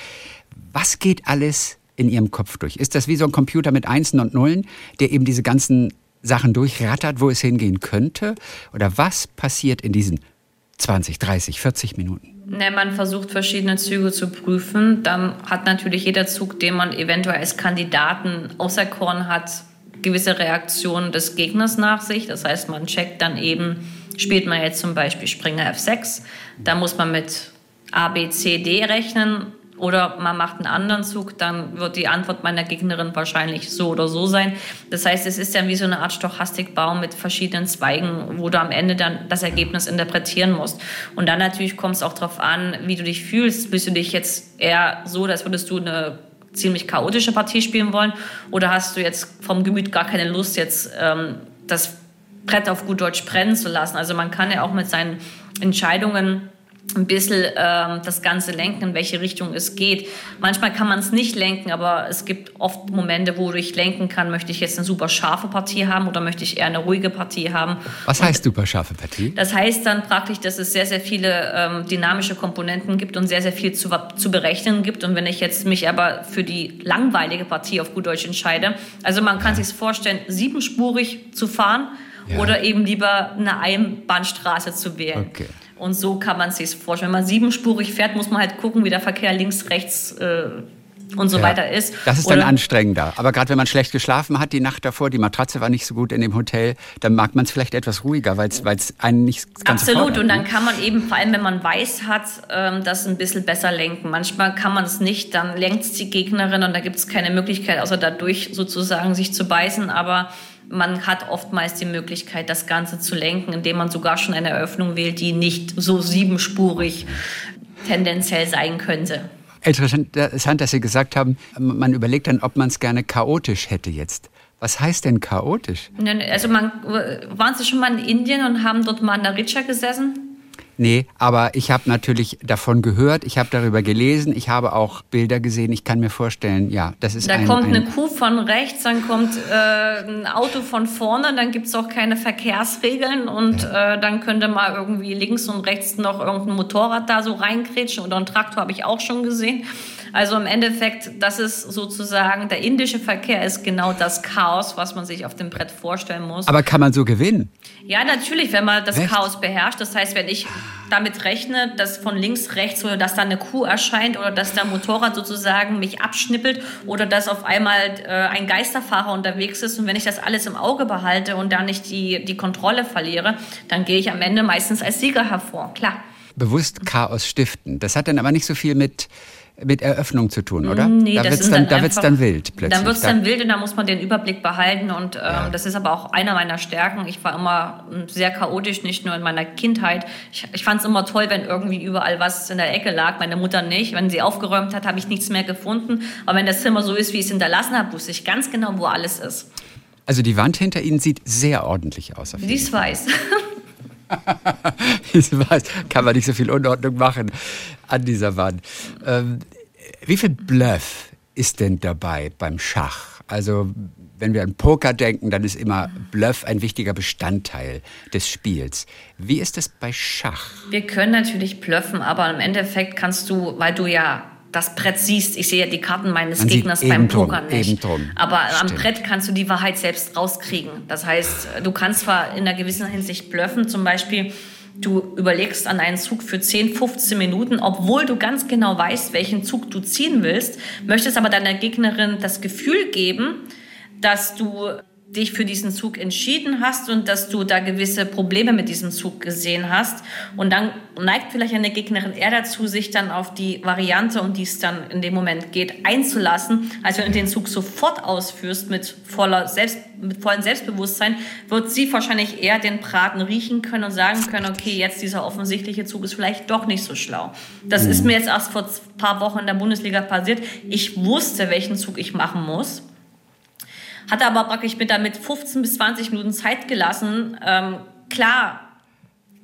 Was geht alles in Ihrem Kopf durch? Ist das wie so ein Computer mit Einsen und Nullen, der eben diese ganzen Sachen durchrattert, wo es hingehen könnte? Oder was passiert in diesen 20, 30, 40 Minuten? Ne, man versucht verschiedene Züge zu prüfen. Dann hat natürlich jeder Zug, den man eventuell als Kandidaten auserkoren hat, gewisse Reaktionen des Gegners nach sich. Das heißt, man checkt dann eben, spielt man jetzt zum Beispiel Springer F6, da muss man mit A, B, C, D rechnen. Oder man macht einen anderen Zug, dann wird die Antwort meiner Gegnerin wahrscheinlich so oder so sein. Das heißt, es ist dann wie so eine Art Stochastikbaum mit verschiedenen Zweigen, wo du am Ende dann das Ergebnis interpretieren musst. Und dann natürlich kommt es auch darauf an, wie du dich fühlst. Bist du dich jetzt eher so, als würdest du eine ziemlich chaotische Partie spielen wollen? Oder hast du jetzt vom Gemüt gar keine Lust, jetzt ähm, das Brett auf gut Deutsch brennen zu lassen? Also man kann ja auch mit seinen Entscheidungen ein bisschen ähm, das Ganze lenken, in welche Richtung es geht. Manchmal kann man es nicht lenken, aber es gibt oft Momente, wo ich lenken kann, möchte ich jetzt eine super scharfe Partie haben oder möchte ich eher eine ruhige Partie haben. Was heißt super scharfe Partie? Das heißt dann praktisch, dass es sehr, sehr viele ähm, dynamische Komponenten gibt und sehr, sehr viel zu, zu berechnen gibt. Und wenn ich jetzt mich aber für die langweilige Partie auf gut Deutsch entscheide, also man kann sich vorstellen, siebenspurig zu fahren Ja. oder eben lieber eine Einbahnstraße zu wählen. Okay. Und so kann man sich vorstellen. Wenn man siebenspurig fährt, muss man halt gucken, wie der Verkehr links, rechts äh, und so Ja. weiter ist. Das ist dann Oder- anstrengender. Aber gerade wenn man schlecht geschlafen hat die Nacht davor, die Matratze war nicht so gut in dem Hotel, dann mag man es vielleicht etwas ruhiger, weil es einen nicht ganz Absolut, fordert, und dann ne? kann man eben, vor allem wenn man weiß hat, ähm, das ein bisschen besser lenken. Manchmal kann man es nicht, dann lenkt es die Gegnerin und da gibt es keine Möglichkeit, außer dadurch sozusagen sich zu beißen. Aber man hat oftmals die Möglichkeit, das Ganze zu lenken, indem man sogar schon eine Eröffnung wählt, die nicht so siebenspurig tendenziell sein könnte. Interessant, dass Sie gesagt haben, man überlegt dann, ob man es gerne chaotisch hätte jetzt. Was heißt denn chaotisch? Also man, waren Sie schon mal in Indien und haben dort mal in der Richa gesessen? Nee, aber ich habe natürlich davon gehört, ich habe darüber gelesen, ich habe auch Bilder gesehen. Ich kann mir vorstellen, ja, das ist Da ein, kommt ein eine Kuh von rechts, dann kommt äh, ein Auto von vorne, dann gibt es auch keine Verkehrsregeln und äh, dann könnte mal irgendwie links und rechts noch irgendein Motorrad da so reinkrätschen oder ein Traktor habe ich auch schon gesehen. Also im Endeffekt, das ist sozusagen, der indische Verkehr ist genau das Chaos, was man sich auf dem Brett vorstellen muss. Aber kann man so gewinnen? Ja, natürlich, wenn man das Echt? Chaos beherrscht. Das heißt, wenn ich damit rechne, dass von links, rechts oder dass da eine Kuh erscheint oder dass der Motorrad sozusagen mich abschnippelt oder dass auf einmal äh, ein Geisterfahrer unterwegs ist und wenn ich das alles im Auge behalte und da nicht die, die Kontrolle verliere, dann gehe ich am Ende meistens als Sieger hervor. Klar. Bewusst Chaos stiften. Das hat dann aber nicht so viel mit, mit Eröffnung zu tun, oder? Nee, da wird's sind dann, dann da dann wild plötzlich. Dann wird es Da- dann wild und da muss man den Überblick behalten. Und ähm, das ist aber auch einer meiner Stärken. Ich war immer ähm, sehr chaotisch, nicht nur in meiner Kindheit. Ich, ich fand es immer toll, wenn irgendwie überall was in der Ecke lag. Meine Mutter nicht. Wenn sie aufgeräumt hat, habe ich nichts mehr gefunden. Aber wenn das Zimmer so ist, wie ich es hinterlassen habe, wusste ich ganz genau, wo alles ist. Also die Wand hinter Ihnen sieht sehr ordentlich aus. Auf jeden Dies weiß. Ich weiß, kann man nicht so viel Unordnung machen an dieser Wand. Ähm, wie viel Bluff ist denn dabei beim Schach? Also wenn wir an Poker denken, dann ist immer Bluff ein wichtiger Bestandteil des Spiels. Wie ist es bei Schach? Wir können natürlich bluffen, aber im Endeffekt kannst du, weil du ja das Brett siehst, ich sehe ja die Karten meines Man Gegners beim Poker nicht. Aber am Stimmt. Brett kannst du die Wahrheit selbst rauskriegen. Das heißt, du kannst zwar in einer gewissen Hinsicht bluffen, zum Beispiel, du überlegst an einen Zug für 10, 15 Minuten, obwohl du ganz genau weißt, welchen Zug du ziehen willst, möchtest aber deiner Gegnerin das Gefühl geben, dass du dich für diesen Zug entschieden hast und dass du da gewisse Probleme mit diesem Zug gesehen hast. Und dann neigt vielleicht eine Gegnerin eher dazu, sich dann auf die Variante, um die es dann in dem Moment geht, einzulassen. als wenn du den Zug sofort ausführst mit, voller Selbst, mit vollem Selbstbewusstsein, wird sie wahrscheinlich eher den Braten riechen können und sagen können, okay, jetzt dieser offensichtliche Zug ist vielleicht doch nicht so schlau. Das ist mir jetzt erst vor ein paar Wochen in der Bundesliga passiert. Ich wusste, welchen Zug ich machen muss hatte aber praktisch mit damit 15 bis 20 Minuten Zeit gelassen. Ähm, klar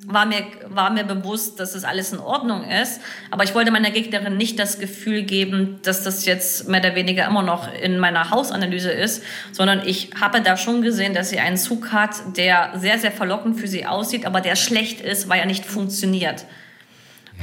war mir, war mir bewusst, dass das alles in Ordnung ist, aber ich wollte meiner Gegnerin nicht das Gefühl geben, dass das jetzt mehr oder weniger immer noch in meiner Hausanalyse ist, sondern ich habe da schon gesehen, dass sie einen Zug hat, der sehr, sehr verlockend für sie aussieht, aber der schlecht ist, weil er nicht funktioniert.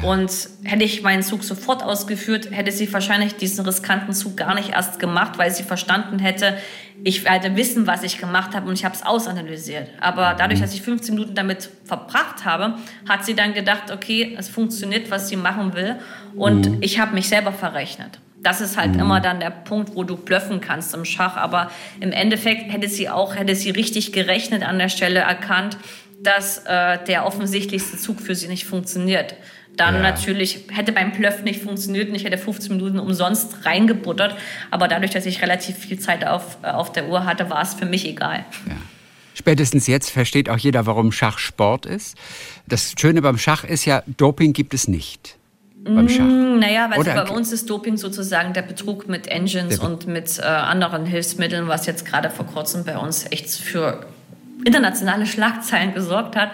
Und hätte ich meinen Zug sofort ausgeführt, hätte sie wahrscheinlich diesen riskanten Zug gar nicht erst gemacht, weil sie verstanden hätte, ich werde wissen, was ich gemacht habe und ich habe es ausanalysiert. Aber dadurch, dass ich 15 Minuten damit verbracht habe, hat sie dann gedacht, okay, es funktioniert, was sie machen will und ich habe mich selber verrechnet. Das ist halt immer dann der Punkt, wo du blöffen kannst im Schach. Aber im Endeffekt hätte sie auch, hätte sie richtig gerechnet an der Stelle erkannt, dass äh, der offensichtlichste Zug für sie nicht funktioniert. Dann Ja. natürlich hätte beim Bluff nicht funktioniert und ich hätte 15 Minuten umsonst reingebuttert. Aber dadurch, dass ich relativ viel Zeit auf, äh, auf der Uhr hatte, war es für mich egal. Ja. Spätestens jetzt versteht auch jeder, warum Schach Sport ist. Das Schöne beim Schach ist ja, Doping gibt es nicht. Beim Schach. Hm, Naja, weil bei uns ist Doping sozusagen der Betrug mit Engines Be- und mit äh, anderen Hilfsmitteln, was jetzt gerade vor kurzem bei uns echt für internationale Schlagzeilen gesorgt hat.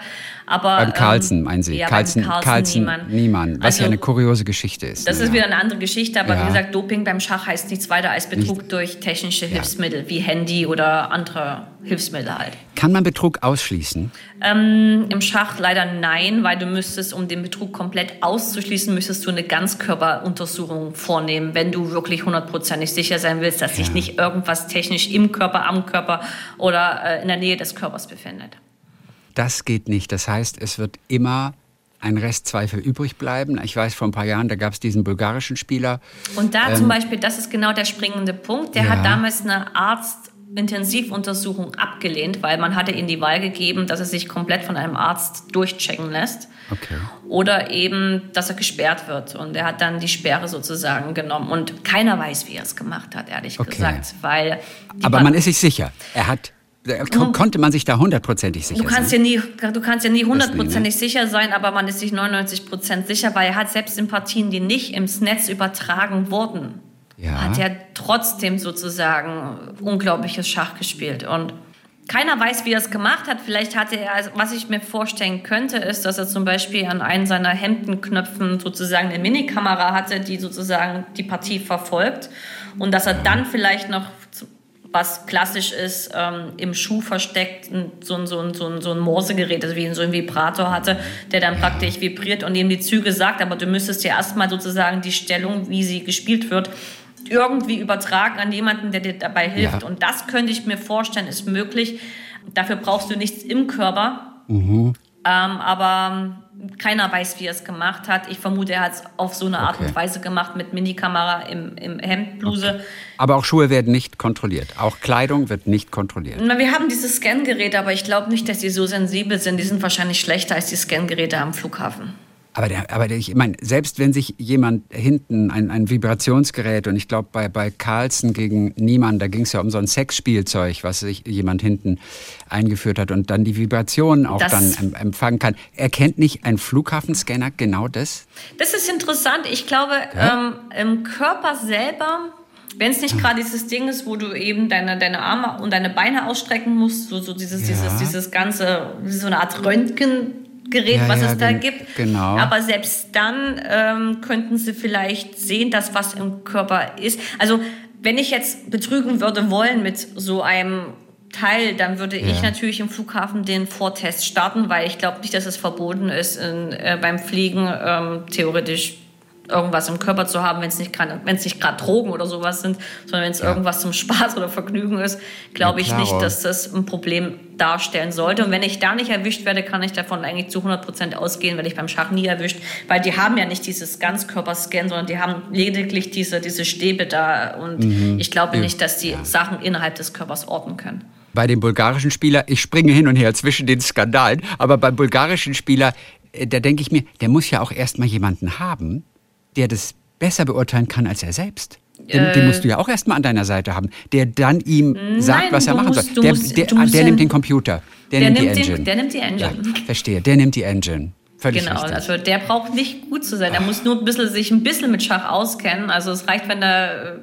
Aber, Beim Carlsen, meinen Sie? Ähm, Ja, Carlsen, beim Carlsen, Carlsen Niemann. Was Also, ja eine kuriose Geschichte ist. Das ne? ist wieder eine andere Geschichte, aber Ja. wie gesagt, Doping beim Schach heißt nichts weiter als Betrug durch technische Hilfsmittel wie Handy oder andere Hilfsmittel halt. Kann man Betrug ausschließen? Ähm, Im Schach leider nein, weil du müsstest, um den Betrug komplett auszuschließen, müsstest du eine Ganzkörperuntersuchung vornehmen, wenn du wirklich hundertprozentig sicher sein willst, dass sich nicht irgendwas technisch im Körper, am Körper oder äh, in der Nähe des Körpers befindet. Das geht nicht. Das heißt, es wird immer ein Restzweifel übrig bleiben. Ich weiß, vor ein paar Jahren, da gab es diesen bulgarischen Spieler. Und da zum Beispiel, das ist genau der springende Punkt, der Ähm, Ja. hat damals eine Arztintensivuntersuchung abgelehnt, weil man hatte ihm die Wahl gegeben, dass er sich komplett von einem Arzt durchchecken lässt. Okay. Oder eben, dass er gesperrt wird. Und er hat dann die Sperre sozusagen genommen. Und keiner weiß, wie er es gemacht hat, ehrlich Okay. gesagt. Weil Aber man ist sich sicher. Er hat, da kon konnte man sich da hundertprozentig sicher Du kannst sein. ja nie, du kannst ja nie hundertprozentig sicher sein, aber man ist sich 99 Prozent sicher, weil er hat selbst in Partien, die nicht ins Netz übertragen wurden, Ja. hat er trotzdem sozusagen unglaubliches Schach gespielt. Und keiner weiß, wie er es gemacht hat. Vielleicht hatte er, also was ich mir vorstellen könnte, ist, dass er zum Beispiel an einen seiner Hemdenknöpfen sozusagen eine Minikamera hatte, die sozusagen die Partie verfolgt. Und dass er dann vielleicht noch was klassisch ist, ähm, im Schuh versteckt, ein- so ein, so ein, so ein, so ein Morsegerät, also wie so ein Vibrator hatte, der dann praktisch vibriert und ihm die Züge sagt, aber du müsstest ja erstmal sozusagen die Stellung, wie sie gespielt wird, irgendwie übertragen an jemanden, der dir dabei hilft. Ja. Und das könnte ich mir vorstellen, ist möglich. Dafür brauchst du nichts im Körper. Mhm. Ähm, aber keiner weiß, wie er es gemacht hat. Ich vermute, er hat es auf so eine Art Okay. und Weise gemacht mit Minikamera im, im Hemdbluse. Aber auch Schuhe werden nicht kontrolliert. Auch Kleidung wird nicht kontrolliert. Na, wir haben diese Scangeräte, aber ich glaube nicht, dass die so sensibel sind. Die sind wahrscheinlich schlechter als die Scangeräte am Flughafen. Aber, der, aber der, ich meine, selbst wenn sich jemand hinten ein, ein Vibrationsgerät und ich glaube bei, bei Carlsen gegen Niemann, da ging es ja um so ein Sexspielzeug, was sich jemand hinten eingeführt hat und dann die Vibrationen auch Das- dann em- empfangen kann. Erkennt nicht ein Flughafenscanner genau das? Das ist interessant. Ich glaube, Ja? ähm, im Körper selber, wenn es nicht gerade dieses Ding ist, wo du eben deine, deine Arme und deine Beine ausstrecken musst, so, so dieses, Ja. dieses, dieses ganze, so eine Art Röntgengerät, Ja, was ja, es da gibt. genau. Aber selbst dann ähm, könnten sie vielleicht sehen, dass was im Körper ist. Also wenn ich jetzt betrügen würde wollen mit so einem Teil, dann würde ich natürlich im Flughafen den Vortest starten, weil ich glaube nicht, dass es verboten ist, in, äh, beim Fliegen ähm, theoretisch irgendwas im Körper zu haben, wenn es nicht gerade wenn es nicht gerade Drogen oder sowas sind, sondern wenn es ja. irgendwas zum Spaß oder Vergnügen ist, glaube ja, ich nicht, dass das ein Problem darstellen sollte. Und wenn ich da nicht erwischt werde, kann ich davon eigentlich zu 100 Prozent ausgehen, werde ich beim Schach nie erwischt, weil die haben ja nicht dieses Ganzkörperscan, sondern die haben lediglich diese, diese Stäbe da. Und mhm. ich glaube nicht, dass die ja. Sachen innerhalb des Körpers orten können bei dem bulgarischen Spieler, ich springe hin und her zwischen den Skandalen, aber beim bulgarischen Spieler, äh, da denke ich mir, der muss ja auch erstmal jemanden haben, der das besser beurteilen kann als er selbst. Den, äh, den musst du ja auch erstmal an deiner Seite haben, der dann ihm nein, sagt, was er machen musst, soll. Der, musst, der, der, der nimmt den Computer, der, nimmt, nimmt die Engine. Den, der nimmt die Engine. Ja, verstehe, der nimmt die Engine. Völlig genau, richtig. also der braucht nicht gut zu sein. Er muss nur ein bisschen, sich ein bisschen mit Schach auskennen. Also es reicht, wenn er äh,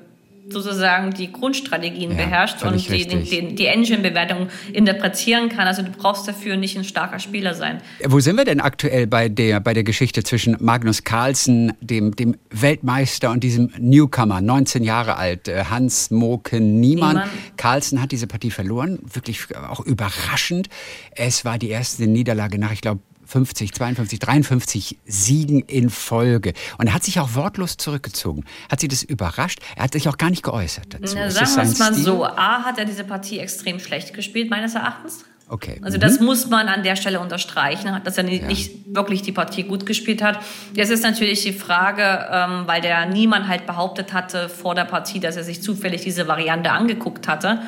sozusagen die Grundstrategien ja, beherrscht und die, die, die Engine-Bewertung interpretieren kann. Also du brauchst dafür nicht ein starker Spieler sein. Wo sind wir denn aktuell bei der, bei der Geschichte zwischen Magnus Carlsen, dem, dem Weltmeister und diesem Newcomer, 19 Jahre alt, äh, Hans Moken Niemann? Niemann. Carlsen hat diese Partie verloren, wirklich auch überraschend. Es war die erste Niederlage nach, ich glaube, 50, 52, 53 Siegen in Folge. Und er hat sich auch wortlos zurückgezogen. Hat sie das überrascht? Er hat sich auch gar nicht geäußert dazu. Na, sagen wir es mal Stil? so. A hat er diese Partie extrem schlecht gespielt, meines Erachtens. Okay. Also das mhm. muss man an der Stelle unterstreichen, dass er nicht, ja. nicht, wirklich die Partie gut gespielt hat. Jetzt ist natürlich die Frage, ähm, weil der niemand halt behauptet hatte vor der Partie, dass er sich zufällig diese Variante angeguckt hatte.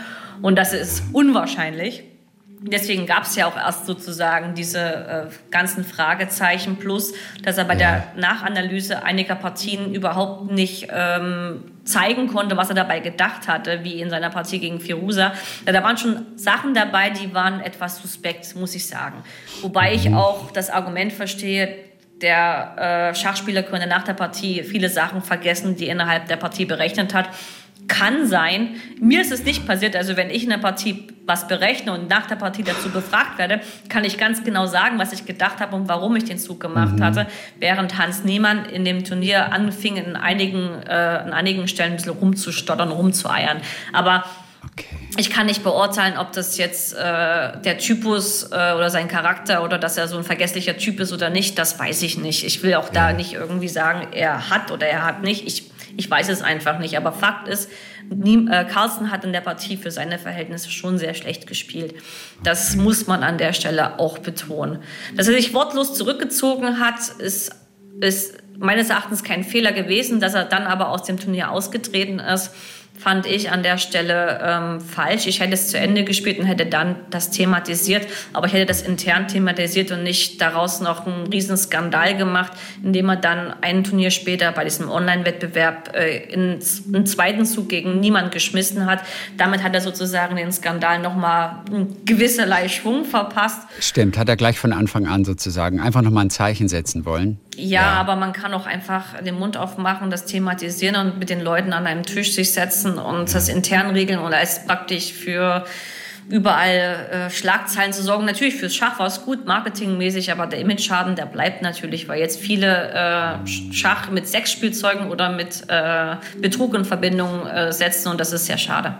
Und das ist unwahrscheinlich. Deswegen gab es ja auch erst sozusagen diese äh, ganzen Fragezeichen plus, dass er bei ja. der Nachanalyse einiger Partien überhaupt nicht ähm, zeigen konnte, was er dabei gedacht hatte, wie in seiner Partie gegen Firuza. Ja, da waren schon Sachen dabei, die waren etwas suspekt, muss ich sagen. Wobei ich mhm. auch das Argument verstehe, der äh, Schachspieler könnte nach der Partie viele Sachen vergessen, die er innerhalb der Partie berechnet hat kann sein. Mir ist es nicht passiert. Also wenn ich in der Partie was berechne und nach der Partie dazu befragt werde, kann ich ganz genau sagen, was ich gedacht habe und warum ich den Zug gemacht mhm. hatte. Während Hans Niemann in dem Turnier anfing, in einigen, äh, an einigen Stellen ein bisschen rumzustottern, rumzueiern. Aber Okay. Ich kann nicht beurteilen, ob das jetzt äh, der Typus äh, oder sein Charakter oder dass er so ein vergesslicher Typ ist oder nicht, das weiß ich nicht. Ich will auch ja. da nicht irgendwie sagen, er hat oder er hat nicht. Ich ich weiß es einfach nicht. Aber Fakt ist, äh, Carlsen hat in der Partie für seine Verhältnisse schon sehr schlecht gespielt. Das muss man an der Stelle auch betonen. Dass er sich wortlos zurückgezogen hat, ist, ist meines Erachtens kein Fehler gewesen. Dass er dann aber aus dem Turnier ausgetreten ist, fand ich an der Stelle ähm, falsch. Ich hätte es zu Ende gespielt und hätte dann das thematisiert, aber ich hätte das intern thematisiert und nicht daraus noch einen riesen Skandal gemacht, indem er dann ein Turnier später bei diesem Online-Wettbewerb äh, in, einen zweiten Zug gegen niemand geschmissen hat. Damit hat er sozusagen den Skandal nochmal gewisserlei Schwung verpasst. Stimmt, hat er gleich von Anfang an sozusagen einfach nochmal ein Zeichen setzen wollen. Ja, ja, aber man kann auch einfach den Mund aufmachen, das thematisieren und mit den Leuten an einem Tisch sich setzen und das intern regeln und als praktisch für überall äh, Schlagzeilen zu sorgen. Natürlich fürs Schach war es gut, marketingmäßig, aber der Image-Schaden, der bleibt natürlich, weil jetzt viele äh, Schach mit Sexspielzeugen oder mit äh, Betrug in Verbindung äh, setzen und das ist sehr schade.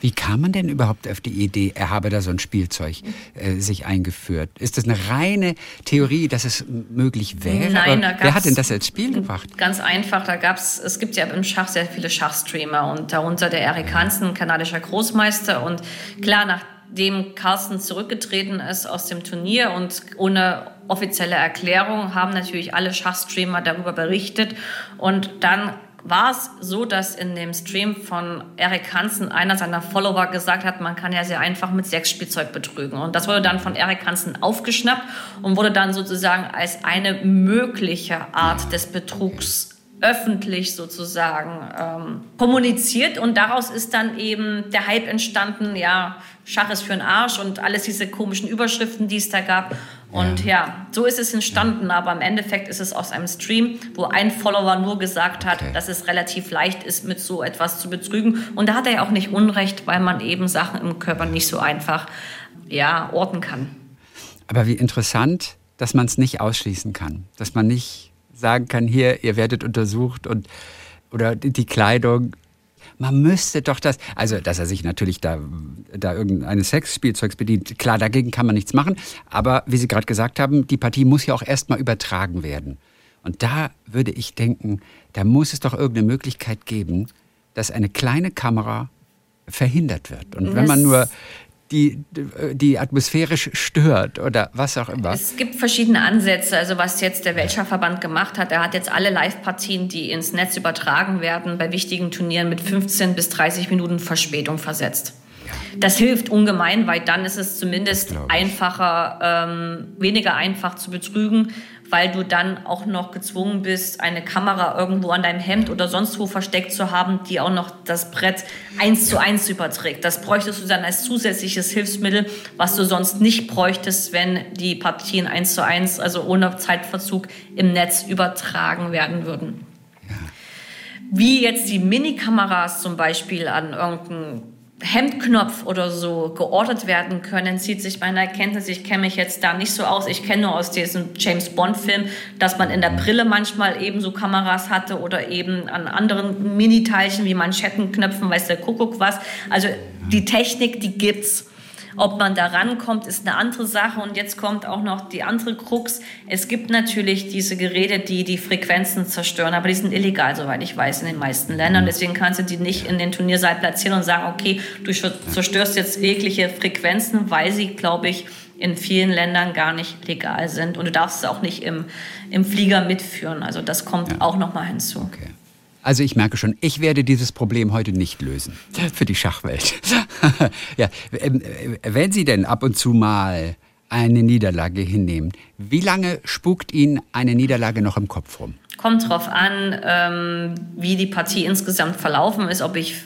Wie kam man denn überhaupt auf die Idee, er habe da so ein Spielzeug äh, sich eingeführt? Ist das eine reine Theorie, dass es möglich wäre? Nein, da wer hat denn das als Spiel gebracht? Ganz einfach, da gab es, es gibt ja im Schach sehr viele Schachstreamer und darunter der Eric Hansen, kanadischer Großmeister und klar, nachdem Carlsen zurückgetreten ist aus dem Turnier und ohne offizielle Erklärung haben natürlich alle Schachstreamer darüber berichtet und dann war es so, dass in dem Stream von Eric Hansen einer seiner Follower gesagt hat, man kann ja sehr einfach mit Sexspielzeug betrügen. Und das wurde dann von Eric Hansen aufgeschnappt und wurde dann sozusagen als eine mögliche Art des Betrugs öffentlich sozusagen ähm, kommuniziert und daraus ist dann eben der Hype entstanden, ja, Schach ist für den Arsch und alles diese komischen Überschriften, die es da gab. Und ja. ja, so ist es entstanden, aber im Endeffekt ist es aus einem Stream, wo ein Follower nur gesagt hat, okay. dass es relativ leicht ist, mit so etwas zu betrügen. Und da hat er ja auch nicht Unrecht, weil man eben Sachen im Körper nicht so einfach ja, orten kann. Aber wie interessant, dass man es nicht ausschließen kann, dass man nicht sagen kann, hier, ihr werdet untersucht und oder die Kleidung. Man müsste doch das, also dass er sich natürlich da, da irgendeines Sexspielzeugs bedient, klar, dagegen kann man nichts machen, aber wie Sie gerade gesagt haben, die Partie muss ja auch erstmal übertragen werden. Und da würde ich denken, da muss es doch irgendeine Möglichkeit geben, dass eine kleine Kamera verhindert wird. Und wenn man nur die, die atmosphärisch stört oder was auch immer. Es gibt verschiedene Ansätze. Also was jetzt der Weltschachverband gemacht hat, er hat jetzt alle Live-Partien, die ins Netz übertragen werden, bei wichtigen Turnieren mit 15 bis 30 Minuten Verspätung versetzt. Das hilft ungemein, weil dann ist es zumindest einfacher, ähm, weniger einfach zu betrügen, weil du dann auch noch gezwungen bist, eine Kamera irgendwo an deinem Hemd oder sonst wo versteckt zu haben, die auch noch das Brett eins zu eins überträgt. Das bräuchtest du dann als zusätzliches Hilfsmittel, was du sonst nicht bräuchtest, wenn die Partien eins zu eins, also ohne Zeitverzug im Netz übertragen werden würden. Wie jetzt die Minikameras zum Beispiel an irgendeinem Hemdknopf oder so geordert werden können, zieht sich meine Erkenntnis. Ich kenne mich jetzt da nicht so aus. Ich kenne nur aus diesem James Bond-Film, dass man in der Brille manchmal eben so Kameras hatte oder eben an anderen Mini-Teilchen wie Manschettenknöpfen, weiß der Kuckuck was. Also die Technik, die gibt's. Ob man da rankommt, ist eine andere Sache. Und jetzt kommt auch noch die andere Krux. Es gibt natürlich diese Geräte, die die Frequenzen zerstören, aber die sind illegal, soweit ich weiß, in den meisten Ländern. Deswegen kannst du die nicht in den Turniersaal platzieren und sagen, okay, du zerstörst jetzt jegliche Frequenzen, weil sie, glaube ich, in vielen Ländern gar nicht legal sind. Und du darfst es auch nicht im, im Flieger mitführen. Also das kommt ja. auch noch mal hinzu. Okay. Also ich merke schon, ich werde dieses Problem heute nicht lösen für die Schachwelt. ja, ähm, äh, wenn Sie denn ab und zu mal eine Niederlage hinnehmen, wie lange spukt Ihnen eine Niederlage noch im Kopf rum? Kommt drauf an, ähm, wie die Partie insgesamt verlaufen ist, ob ich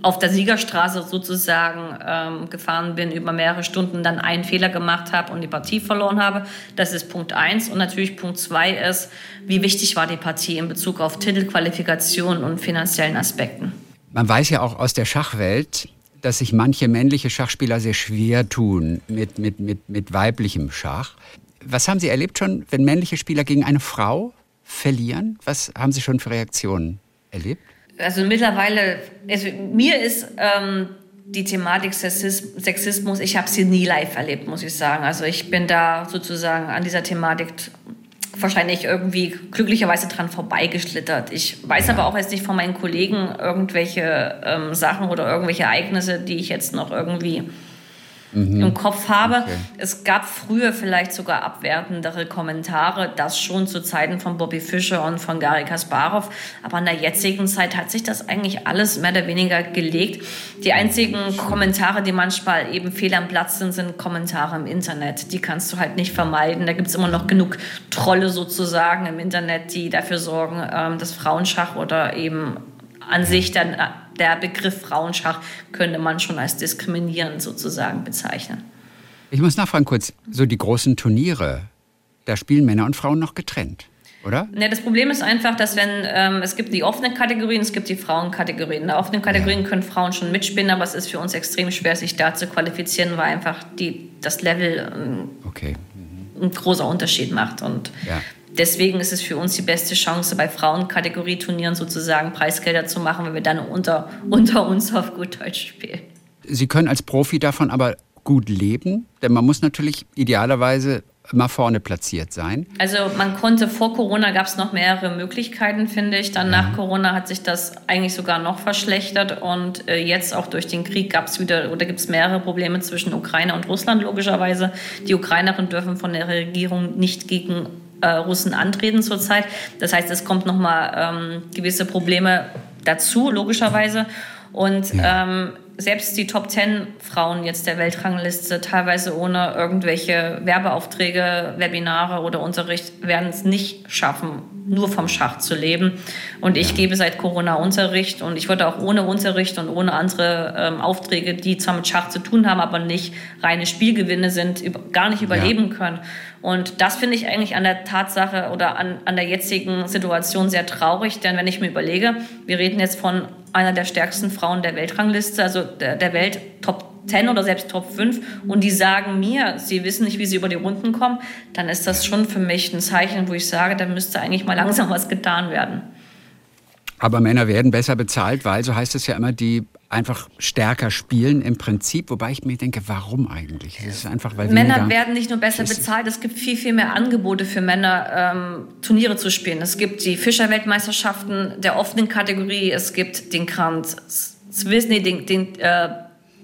auf der Siegerstraße sozusagen ähm, gefahren bin, über mehrere Stunden dann einen Fehler gemacht habe und die Partie verloren habe. Das ist Punkt eins. Und natürlich Punkt zwei ist, wie wichtig war die Partie in Bezug auf Titelqualifikation und finanziellen Aspekten. Man weiß ja auch aus der Schachwelt, dass sich manche männliche Schachspieler sehr schwer tun mit, mit, mit, mit weiblichem Schach. Was haben Sie erlebt schon, wenn männliche Spieler gegen eine Frau verlieren? Was haben Sie schon für Reaktionen erlebt? Also mittlerweile, also mir ist ähm, die Thematik Sexismus, ich habe sie nie live erlebt, muss ich sagen. Also ich bin da sozusagen an dieser Thematik wahrscheinlich irgendwie glücklicherweise dran vorbeigeschlittert. Ich weiß aber auch jetzt nicht von meinen Kollegen irgendwelche ähm, Sachen oder irgendwelche Ereignisse, die ich jetzt noch irgendwie mhm. im Kopf habe. Okay. Es gab früher vielleicht sogar abwertendere Kommentare, das schon zu Zeiten von Bobby Fischer und von Gary Kasparov. Aber in der jetzigen Zeit hat sich das eigentlich alles mehr oder weniger gelegt. Die einzigen Kommentare, die manchmal eben fehl am Platz sind, sind Kommentare im Internet. Die kannst du halt nicht vermeiden. Da gibt es immer noch genug Trolle sozusagen im Internet, die dafür sorgen, ähm, dass Frauenschach oder eben an sich dann äh, der Begriff Frauenschach könnte man schon als diskriminierend sozusagen bezeichnen. Ich muss nachfragen kurz, so die großen Turniere, da spielen Männer und Frauen noch getrennt, oder? Ne, das Problem ist einfach, dass wenn ähm, es gibt die offenen Kategorien, es gibt die Frauenkategorien. In der offenen Kategorien ja. können Frauen schon mitspielen, aber es ist für uns extrem schwer, sich da zu qualifizieren, weil einfach die, das Level ähm, okay. ein großer Unterschied macht. Und ja deswegen ist es für uns die beste Chance, bei Frauenkategorie-Turnieren sozusagen Preisgelder zu machen, wenn wir dann unter, unter uns auf gut Deutsch spielen. Sie können als Profi davon aber gut leben, denn man muss natürlich idealerweise immer vorne platziert sein. Also man konnte vor Corona gab es noch mehrere Möglichkeiten, finde ich. Dann nach Corona hat sich das eigentlich sogar noch verschlechtert und äh, jetzt auch durch den Krieg gab es wieder oder gibt es mehrere Probleme zwischen Ukraine und Russland logischerweise. Die Ukrainerinnen dürfen von der Regierung nicht gegen äh, Russen antreten zurzeit. Das heißt, es kommt nochmal ähm, gewisse Probleme dazu, logischerweise. Und ähm, selbst die Top 10 Frauen jetzt der Weltrangliste, teilweise ohne irgendwelche Werbeaufträge, Webinare oder Unterricht, werden es nicht schaffen, nur vom Schach zu leben. Und ich gebe seit Corona Unterricht und ich würde auch ohne Unterricht und ohne andere ähm, Aufträge, die zwar mit Schach zu tun haben, aber nicht reine Spielgewinne sind, gar nicht überleben ja. können. Und das finde ich eigentlich an der Tatsache oder an, an der jetzigen Situation sehr traurig, denn wenn ich mir überlege, wir reden jetzt von einer der stärksten Frauen der Weltrangliste, also der, der Welt Top 10 oder selbst Top 5 und die sagen mir, sie wissen nicht, wie sie über die Runden kommen, dann ist das schon für mich ein Zeichen, wo ich sage, da müsste eigentlich mal langsam was getan werden. Aber Männer werden besser bezahlt, weil, so heißt es ja immer, die einfach stärker spielen im Prinzip. Wobei ich mir denke, warum eigentlich? Es ist einfach, weil Männer werden nicht nur besser bezahlt, es gibt viel, viel mehr Angebote für Männer, ähm, Turniere zu spielen. Es gibt die Fischer-Weltmeisterschaften der offenen Kategorie, es gibt den Grand Swiss, nee, den, den äh,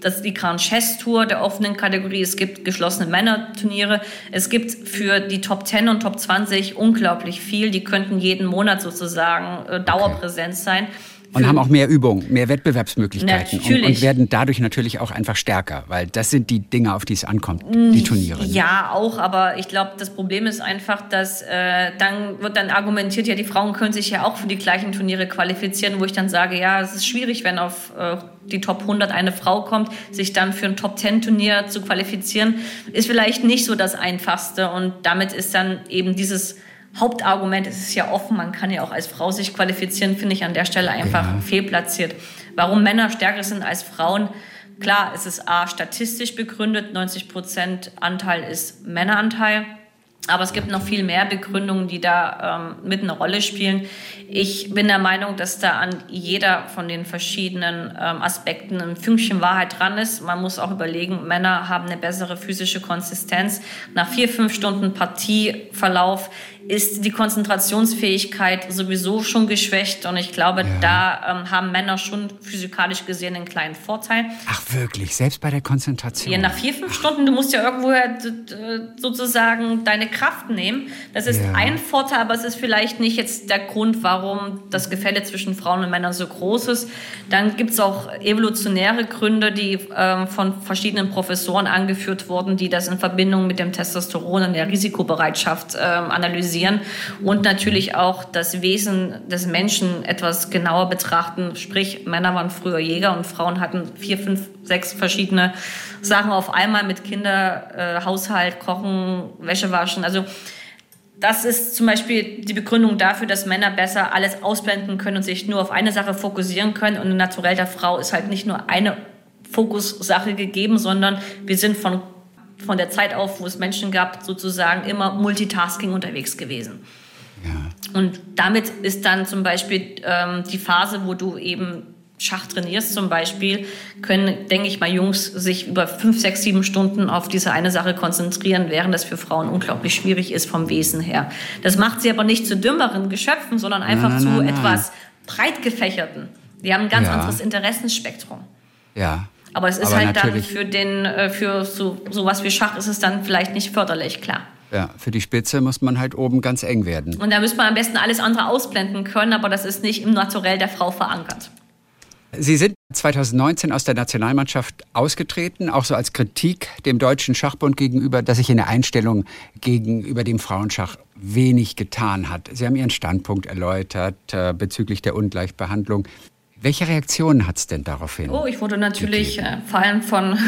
das ist die Grand Chess Tour der offenen Kategorie. Es gibt geschlossene Männerturniere. Es gibt für die Top 10 und Top 20 unglaublich viel. Die könnten jeden Monat sozusagen äh, Dauerpräsenz okay. sein. Und haben auch mehr Übung, mehr Wettbewerbsmöglichkeiten und, und, werden dadurch natürlich auch einfach stärker, weil das sind die Dinge, auf die es ankommt, die Turniere. Ne? Ja, auch, aber ich glaube, das Problem ist einfach, dass äh, dann wird dann argumentiert, ja, die Frauen können sich ja auch für die gleichen Turniere qualifizieren, wo ich dann sage, ja, es ist schwierig, wenn auf äh, die Top 100 eine Frau kommt, sich dann für ein Top 10 Turnier zu qualifizieren, ist vielleicht nicht so das Einfachste und damit ist dann eben dieses Hauptargument ist es ja offen, man kann ja auch als Frau sich qualifizieren, finde ich an der Stelle einfach ja. fehlplatziert. Warum Männer stärker sind als Frauen? Klar, es ist A, statistisch begründet, 90 Prozent Anteil ist Männeranteil. Aber es gibt noch viel mehr Begründungen, die da ähm, mit eine Rolle spielen. Ich bin der Meinung, dass da an jeder von den verschiedenen ähm, Aspekten ein Fünkchen Wahrheit dran ist. Man muss auch überlegen, Männer haben eine bessere physische Konsistenz. Nach vier, fünf Stunden Partieverlauf ist die Konzentrationsfähigkeit sowieso schon geschwächt. Und ich glaube, ja. da ähm, haben Männer schon physikalisch gesehen einen kleinen Vorteil. Ach wirklich, selbst bei der Konzentration? Ja, nach vier, fünf. Stunden, du musst ja irgendwoher sozusagen deine Kraft nehmen. Das ist ja. ein Vorteil, aber es ist vielleicht nicht jetzt der Grund, warum das Gefälle zwischen Frauen und Männern so groß ist. Dann gibt es auch evolutionäre Gründe, die ähm, von verschiedenen Professoren angeführt wurden, die das in Verbindung mit dem Testosteron und der Risikobereitschaft analysieren analysieren und natürlich auch das Wesen des Menschen etwas genauer betrachten. Sprich, Männer waren früher Jäger und Frauen hatten vier, fünf, sechs verschiedene Sachen auf einmal mit Kinder, äh, Haushalt, Kochen, Wäsche waschen. Also das ist zum Beispiel die Begründung dafür, dass Männer besser alles ausblenden können und sich nur auf eine Sache fokussieren können. Und Naturell der Frau ist halt nicht nur eine Fokussache gegeben, sondern wir sind von von der Zeit auf, wo es Menschen gab, sozusagen immer Multitasking unterwegs gewesen. Ja. Und damit ist dann zum Beispiel ähm, die Phase, wo du eben Schach trainierst zum Beispiel, können, denke ich mal, Jungs sich über fünf, sechs, sieben Stunden auf diese eine Sache konzentrieren, während das für Frauen unglaublich schwierig ist vom Wesen her. Das macht sie aber nicht zu dümmeren Geschöpfen, sondern einfach nein, nein, zu nein, etwas breit gefächerten. Die haben ein ganz ja. anderes Interessenspektrum. Ja. Aber es ist Aber halt dann für den, äh, für so, sowas wie Schach ist es dann vielleicht nicht förderlich, klar. Ja, für die Spitze muss man halt oben ganz eng werden. Und da müsste man am besten alles andere ausblenden können, aber das ist nicht im Naturell der Frau verankert. Sie sind 2019 aus der Nationalmannschaft ausgetreten, auch so als Kritik dem Deutschen Schachbund gegenüber, dass sich in der Einstellung gegenüber dem Frauenschach wenig getan hat. Sie haben Ihren Standpunkt erläutert äh, bezüglich der Ungleichbehandlung. Welche Reaktionen hat es denn daraufhin? Oh, ich wurde natürlich äh, vor allem von,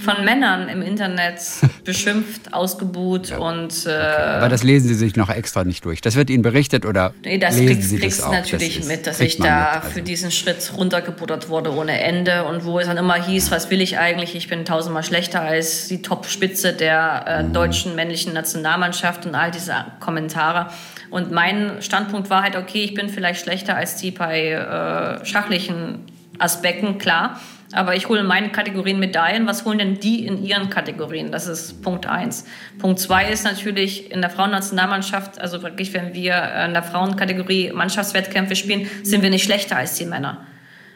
von Männern im Internet beschimpft, ausgebuht ja. und. Äh, okay. Aber das lesen Sie sich noch extra nicht durch. Das wird Ihnen berichtet oder? Nee, das lesen kriegst, Sie kriegst das auch? natürlich das ist, mit, dass ich da mit, also. für diesen Schritt runtergebuttert wurde ohne Ende und wo es dann immer hieß, was will ich eigentlich? Ich bin tausendmal schlechter als die Top-Spitze der äh, mhm. deutschen männlichen Nationalmannschaft und all diese Kommentare. Und mein Standpunkt war halt, okay, ich bin vielleicht schlechter als die bei äh, schachlichen Aspekten, klar. Aber ich hole in meinen Kategorien Medaillen. Was holen denn die in ihren Kategorien? Das ist Punkt eins. Punkt zwei ist natürlich in der Frauennationalmannschaft, also wirklich, wenn wir in der Frauenkategorie Mannschaftswettkämpfe spielen, sind wir nicht schlechter als die Männer.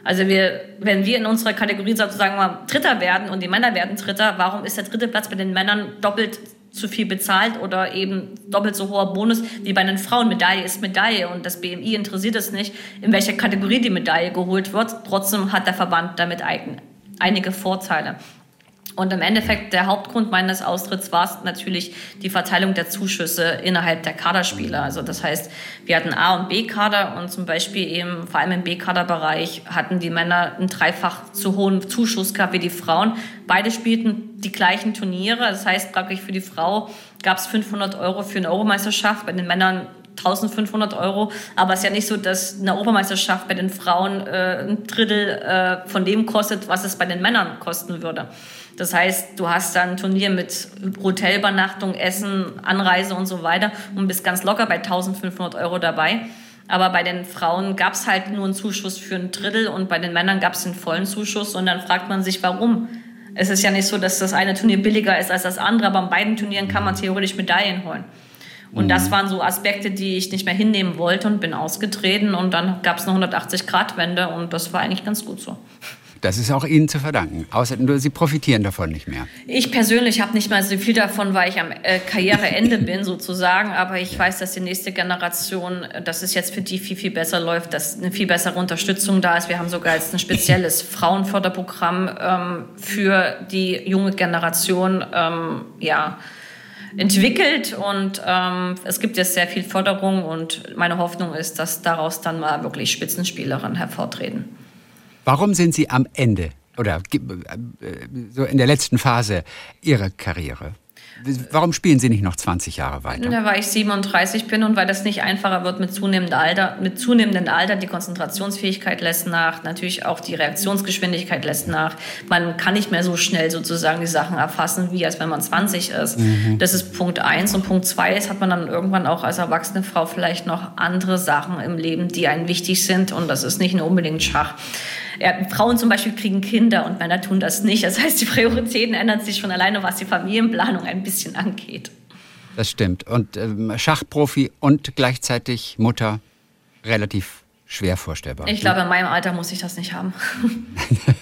Also wir, wenn wir in unserer Kategorie sozusagen mal Dritter werden und die Männer werden Dritter, warum ist der dritte Platz bei den Männern doppelt zu viel bezahlt oder eben doppelt so hoher Bonus wie bei den Frauen. Medaille ist Medaille und das BMI interessiert es nicht, in welcher Kategorie die Medaille geholt wird. Trotzdem hat der Verband damit einige Vorteile. Und im Endeffekt, der Hauptgrund meines Austritts war natürlich die Verteilung der Zuschüsse innerhalb der Kaderspieler. Also das heißt, wir hatten A- und B-Kader und zum Beispiel eben, vor allem im B-Kaderbereich, hatten die Männer einen dreifach zu hohen Zuschuss gehabt wie die Frauen. Beide spielten die gleichen Turniere. Das heißt, praktisch für die Frau gab es 500 Euro für eine Euromeisterschaft, bei den Männern 1500 Euro. Aber es ist ja nicht so, dass eine Europameisterschaft bei den Frauen äh, ein Drittel äh, von dem kostet, was es bei den Männern kosten würde. Das heißt, du hast dann ein Turnier mit Hotelübernachtung, Essen, Anreise und so weiter und bist ganz locker bei 1500 Euro dabei. Aber bei den Frauen gab es halt nur einen Zuschuss für ein Drittel und bei den Männern gab es den vollen Zuschuss. Und dann fragt man sich, warum? Es ist ja nicht so, dass das eine Turnier billiger ist als das andere, aber an beiden Turnieren kann man theoretisch Medaillen holen. Und mhm. das waren so Aspekte, die ich nicht mehr hinnehmen wollte und bin ausgetreten. Und dann gab es eine 180-Grad-Wende und das war eigentlich ganz gut so. Das ist auch Ihnen zu verdanken. Außer nur Sie profitieren davon nicht mehr. Ich persönlich habe nicht mal so viel davon, weil ich am äh, Karriereende bin sozusagen. Aber ich weiß, dass die nächste Generation, äh, dass es jetzt für die viel, viel besser läuft, dass eine viel bessere Unterstützung da ist. Wir haben sogar jetzt ein spezielles Frauenförderprogramm ähm, für die junge Generation. Ähm, ja, entwickelt und ähm, es gibt jetzt sehr viel Förderung und meine Hoffnung ist, dass daraus dann mal wirklich Spitzenspielerinnen hervortreten. Warum sind Sie am Ende oder äh, so in der letzten Phase Ihrer Karriere? Warum spielen Sie nicht noch 20 Jahre weiter? Ja, weil ich 37 bin und weil das nicht einfacher wird mit zunehmendem Alter. Mit zunehmendem Alter, die Konzentrationsfähigkeit lässt nach, natürlich auch die Reaktionsgeschwindigkeit lässt nach. Man kann nicht mehr so schnell sozusagen die Sachen erfassen, wie als wenn man 20 ist. Mhm. Das ist Punkt eins. Und Punkt zwei ist, hat man dann irgendwann auch als erwachsene Frau vielleicht noch andere Sachen im Leben, die einen wichtig sind. Und das ist nicht nur unbedingt Schach. Ja, Frauen zum Beispiel kriegen Kinder und Männer tun das nicht. Das heißt, die Prioritäten ändern sich schon alleine, was die Familienplanung ein bisschen angeht. Das stimmt. Und ähm, Schachprofi und gleichzeitig Mutter relativ schwer vorstellbar. Ich glaube, in meinem Alter muss ich das nicht haben.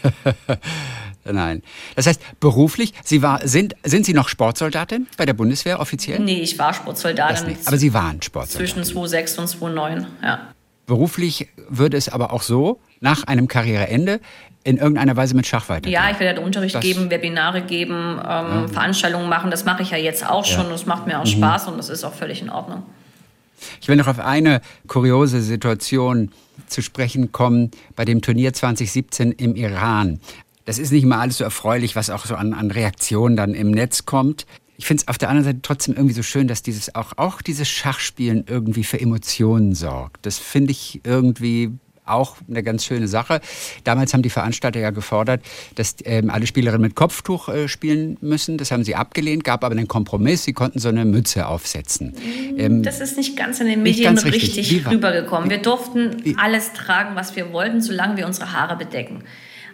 Nein. Das heißt, beruflich, Sie war, sind, sind Sie noch Sportsoldatin bei der Bundeswehr offiziell? Nee, ich war Sportsoldatin. Aber Sie waren Sportsoldatin. Zwischen 2006 und 2009, ja. Beruflich würde es aber auch so, nach einem Karriereende, in irgendeiner Weise mit Schach weitergehen. Ja, ich werde Unterricht das geben, Webinare geben, ähm, ja. Veranstaltungen machen. Das mache ich ja jetzt auch schon. Ja. Das macht mir auch mhm. Spaß und das ist auch völlig in Ordnung. Ich will noch auf eine kuriose Situation zu sprechen kommen bei dem Turnier 2017 im Iran. Das ist nicht mal alles so erfreulich, was auch so an, an Reaktionen dann im Netz kommt ich finde es auf der anderen Seite trotzdem irgendwie so schön, dass dieses auch, auch dieses Schachspielen irgendwie für Emotionen sorgt. Das finde ich irgendwie auch eine ganz schöne Sache. Damals haben die Veranstalter ja gefordert, dass ähm, alle Spielerinnen mit Kopftuch äh, spielen müssen. Das haben sie abgelehnt, gab aber einen Kompromiss. Sie konnten so eine Mütze aufsetzen. Ähm, das ist nicht ganz in den Medien richtig, richtig rübergekommen. Wir durften wie, alles tragen, was wir wollten, solange wir unsere Haare bedecken.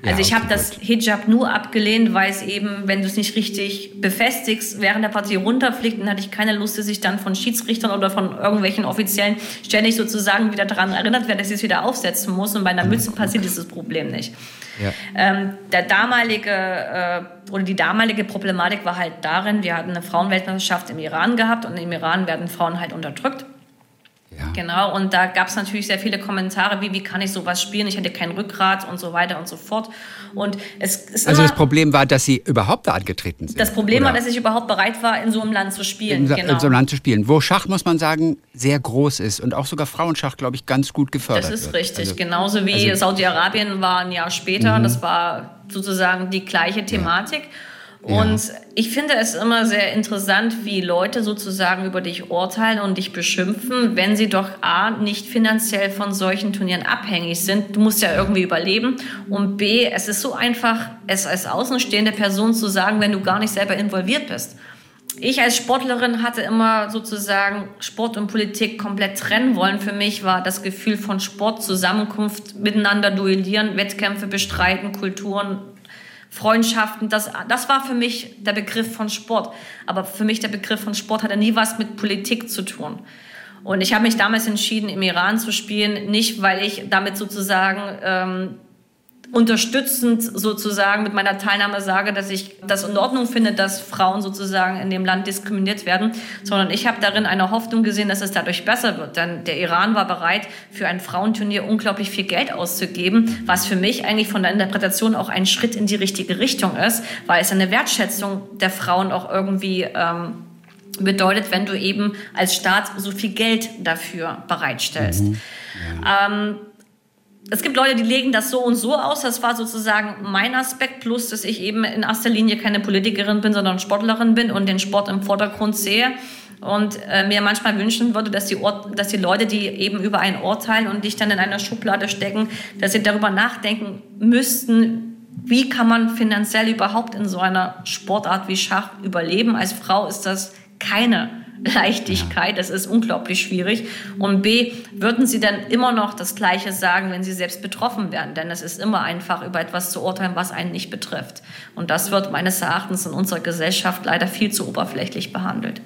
Also ja, ich habe das Hijab nur abgelehnt, weil es eben, wenn du es nicht richtig befestigst, während der Partie runterfliegt, dann hatte ich keine Lust, dass ich dann von Schiedsrichtern oder von irgendwelchen Offiziellen ständig sozusagen wieder daran erinnert werde, dass ich es wieder aufsetzen muss. Und bei einer Mütze passiert dieses Problem nicht. Ja. Ähm, der damalige äh, oder die damalige Problematik war halt darin, wir hatten eine Frauenweltmeisterschaft im Iran gehabt und im Iran werden Frauen halt unterdrückt. Ja. Genau, und da gab es natürlich sehr viele Kommentare, wie, wie kann ich sowas spielen? Ich hätte kein Rückgrat und so weiter und so fort. Und es ist also das Problem war, dass Sie überhaupt da angetreten sind? Das Problem oder? war, dass ich überhaupt bereit war, in so einem Land zu spielen. In, genau. in so einem Land zu spielen, wo Schach, muss man sagen, sehr groß ist und auch sogar Frauenschach, glaube ich, ganz gut gefördert wird. Das ist wird. richtig, also, genauso wie also, Saudi-Arabien war ein Jahr später. Mhm. Das war sozusagen die gleiche Thematik. Ja. Und ich finde es immer sehr interessant, wie Leute sozusagen über dich urteilen und dich beschimpfen, wenn sie doch A, nicht finanziell von solchen Turnieren abhängig sind. Du musst ja irgendwie überleben. Und B, es ist so einfach, es als außenstehende Person zu sagen, wenn du gar nicht selber involviert bist. Ich als Sportlerin hatte immer sozusagen Sport und Politik komplett trennen wollen. Für mich war das Gefühl von Sport, Zusammenkunft, miteinander duellieren, Wettkämpfe bestreiten, Kulturen Freundschaften, das, das war für mich der Begriff von Sport. Aber für mich der Begriff von Sport hatte nie was mit Politik zu tun. Und ich habe mich damals entschieden, im Iran zu spielen, nicht weil ich damit sozusagen ähm, unterstützend sozusagen mit meiner Teilnahme sage, dass ich das in Ordnung finde, dass Frauen sozusagen in dem Land diskriminiert werden, sondern ich habe darin eine Hoffnung gesehen, dass es dadurch besser wird. Denn der Iran war bereit, für ein Frauenturnier unglaublich viel Geld auszugeben, was für mich eigentlich von der Interpretation auch ein Schritt in die richtige Richtung ist, weil es eine Wertschätzung der Frauen auch irgendwie ähm, bedeutet, wenn du eben als Staat so viel Geld dafür bereitstellst. Mhm. Ja. Ähm, es gibt Leute, die legen das so und so aus. Das war sozusagen mein Aspekt, plus dass ich eben in erster Linie keine Politikerin bin, sondern Sportlerin bin und den Sport im Vordergrund sehe. Und äh, mir manchmal wünschen würde, dass die, Ort, dass die Leute, die eben über ein urteilen und dich dann in einer Schublade stecken, dass sie darüber nachdenken müssten, wie kann man finanziell überhaupt in so einer Sportart wie Schach überleben. Als Frau ist das keine Leichtigkeit. Das ist unglaublich schwierig. Und B, würden Sie dann immer noch das Gleiche sagen, wenn Sie selbst betroffen wären? Denn es ist immer einfach, über etwas zu urteilen, was einen nicht betrifft. Und das wird meines Erachtens in unserer Gesellschaft leider viel zu oberflächlich behandelt.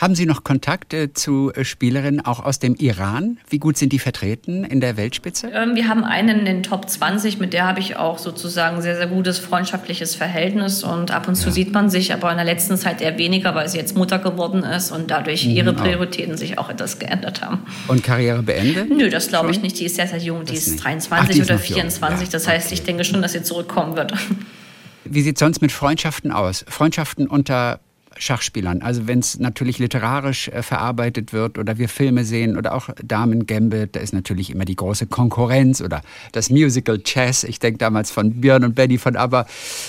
Haben Sie noch Kontakte zu äh, Spielerinnen auch aus dem Iran? Wie gut sind die vertreten in der Weltspitze? Ähm, wir haben einen in den Top 20, mit der habe ich auch sozusagen sehr, sehr gutes freundschaftliches Verhältnis und ab und zu ja. sieht man sich, aber in der letzten Zeit eher weniger, weil sie jetzt Mutter geworden ist und dadurch mhm, ihre Prioritäten auch. sich auch etwas geändert haben. Und Karriere beendet? Nö, das glaube ich nicht. Die ist sehr, sehr jung. Die ist 23 Ach, die ist oder 24. Ja, das heißt, okay. ich denke schon, dass sie zurückkommen wird. Wie sieht es sonst mit Freundschaften aus? Freundschaften unter Schachspielern. Also wenn es natürlich literarisch äh, verarbeitet wird oder wir Filme sehen oder auch Damen Gambit, da ist natürlich immer die große Konkurrenz oder das Musical Chess. Ich denke damals von Björn und Benny von ABBA.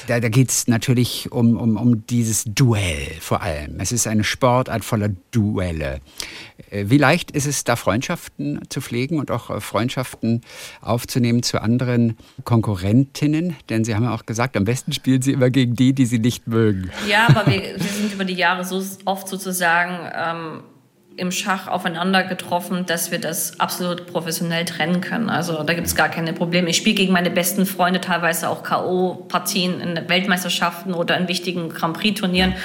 Da, da geht es natürlich um, um, um dieses Duell vor allem. Es ist eine Sportart voller Duelle. Äh, wie leicht ist es, da Freundschaften zu pflegen und auch äh, Freundschaften aufzunehmen zu anderen Konkurrentinnen? Denn Sie haben ja auch gesagt, am besten spielen Sie immer gegen die, die Sie nicht mögen. Ja, aber wir, wir sind über die Jahre so oft sozusagen ähm, im Schach aufeinander getroffen, dass wir das absolut professionell trennen können. Also da gibt es gar keine Probleme. Ich spiele gegen meine besten Freunde teilweise auch K.O.-Partien in Weltmeisterschaften oder in wichtigen Grand Prix-Turnieren.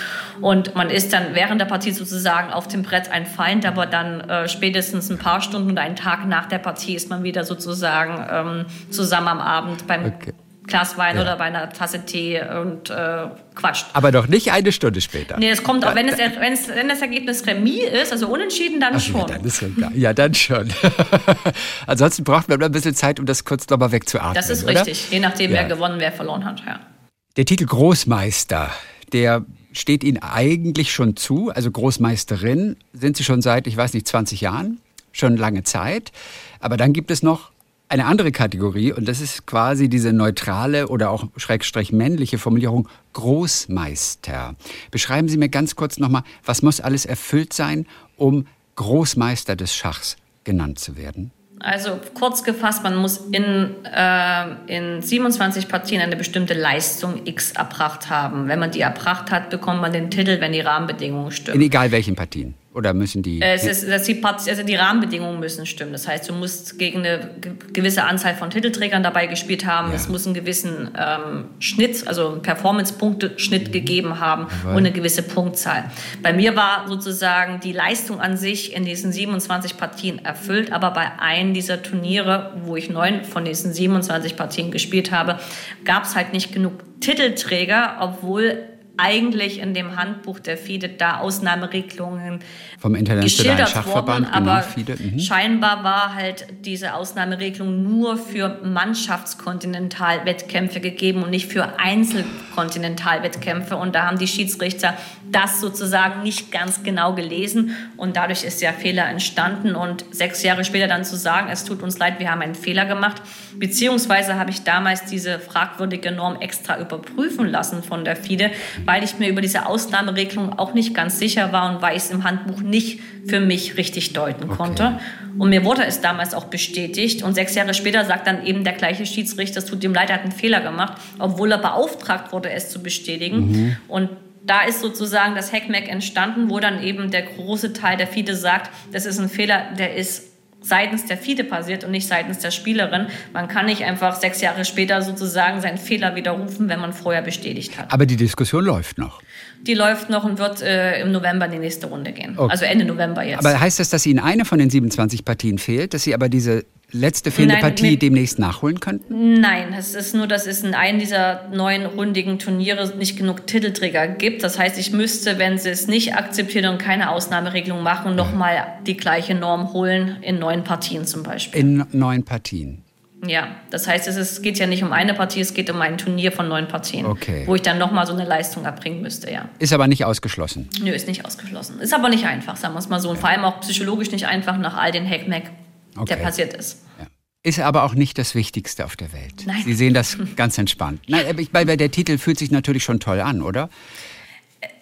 Und man ist dann während der Partie sozusagen auf dem Brett ein Feind, aber dann äh, spätestens ein paar Stunden oder einen Tag nach der Partie ist man wieder sozusagen ähm, zusammen am Abend beim okay. Glas Wein ja. oder bei einer Tasse Tee und äh, quatscht. Aber doch nicht eine Stunde später. Nee, es kommt auch, wenn, es, wenn, es, wenn das Ergebnis Remis ist, also unentschieden, dann Ach, schon. Ja, dann ist ja, ja, dann schon. Ansonsten braucht man ein bisschen Zeit, um das kurz nochmal wegzuatmen. Das ist oder? richtig, je nachdem, ja. wer gewonnen, wer verloren hat. Ja. Der Titel Großmeister, der steht Ihnen eigentlich schon zu. Also Großmeisterin sind Sie schon seit, ich weiß nicht, 20 Jahren, schon lange Zeit. Aber dann gibt es noch eine andere Kategorie und das ist quasi diese neutrale oder auch schrägstrich männliche Formulierung Großmeister. Beschreiben Sie mir ganz kurz nochmal, was muss alles erfüllt sein, um Großmeister des Schachs genannt zu werden? Also kurz gefasst, man muss in, äh, in 27 Partien eine bestimmte Leistung X erbracht haben. Wenn man die erbracht hat, bekommt man den Titel, wenn die Rahmenbedingungen stimmen. In egal welchen Partien. Oder müssen die. Es ist, dass die, also die Rahmenbedingungen müssen stimmen. Das heißt, du musst gegen eine gewisse Anzahl von Titelträgern dabei gespielt haben. Ja. Es muss einen gewissen ähm, Schnitt, also einen Performance-Punkte-Schnitt mhm. gegeben haben Jawohl. und eine gewisse Punktzahl. Bei mir war sozusagen die Leistung an sich in diesen 27 Partien erfüllt, aber bei einem dieser Turniere, wo ich neun von diesen 27 Partien gespielt habe, gab es halt nicht genug Titelträger, obwohl eigentlich in dem Handbuch der FIDE da Ausnahmeregelungen vom Internationalen Schachverband, worden, aber FIDE. Mhm. scheinbar war halt diese Ausnahmeregelung nur für Mannschaftskontinentalwettkämpfe gegeben und nicht für Einzelkontinentalwettkämpfe und da haben die Schiedsrichter das sozusagen nicht ganz genau gelesen und dadurch ist der Fehler entstanden und sechs Jahre später dann zu sagen, es tut uns leid, wir haben einen Fehler gemacht, beziehungsweise habe ich damals diese fragwürdige Norm extra überprüfen lassen von der FIDE, weil ich mir über diese Ausnahmeregelung auch nicht ganz sicher war und weil ich es im Handbuch nicht für mich richtig deuten konnte. Okay. Und mir wurde es damals auch bestätigt. Und sechs Jahre später sagt dann eben der gleiche Schiedsrichter, es tut ihm leid, er hat einen Fehler gemacht, obwohl er beauftragt wurde, es zu bestätigen. Mhm. Und da ist sozusagen das Hackmack entstanden, wo dann eben der große Teil der FIDE sagt, das ist ein Fehler, der ist seitens der FIDE passiert und nicht seitens der Spielerin. Man kann nicht einfach sechs Jahre später sozusagen seinen Fehler widerrufen, wenn man vorher bestätigt hat. Aber die Diskussion läuft noch. Die läuft noch und wird äh, im November in die nächste Runde gehen. Okay. Also Ende November jetzt. Aber heißt das, dass Ihnen eine von den 27 Partien fehlt, dass Sie aber diese letzte fehlende Nein, Partie mit, demnächst nachholen könnten? Nein, es ist nur, dass es in einem dieser neun rundigen Turniere nicht genug Titelträger gibt. Das heißt, ich müsste, wenn sie es nicht akzeptieren und keine Ausnahmeregelung machen, nochmal die gleiche Norm holen in neun Partien zum Beispiel. In neun Partien. Ja, das heißt, es ist, geht ja nicht um eine Partie, es geht um ein Turnier von neun Partien, okay. wo ich dann nochmal so eine Leistung erbringen müsste, ja. Ist aber nicht ausgeschlossen. Nö, ist nicht ausgeschlossen. Ist aber nicht einfach, sagen wir es mal so. Und vor allem auch psychologisch nicht einfach nach all den Hackmack, okay. der passiert ist. Ja. Ist aber auch nicht das Wichtigste auf der Welt. Nein. Sie sehen das ganz entspannt. Nein, aber der Titel fühlt sich natürlich schon toll an, oder?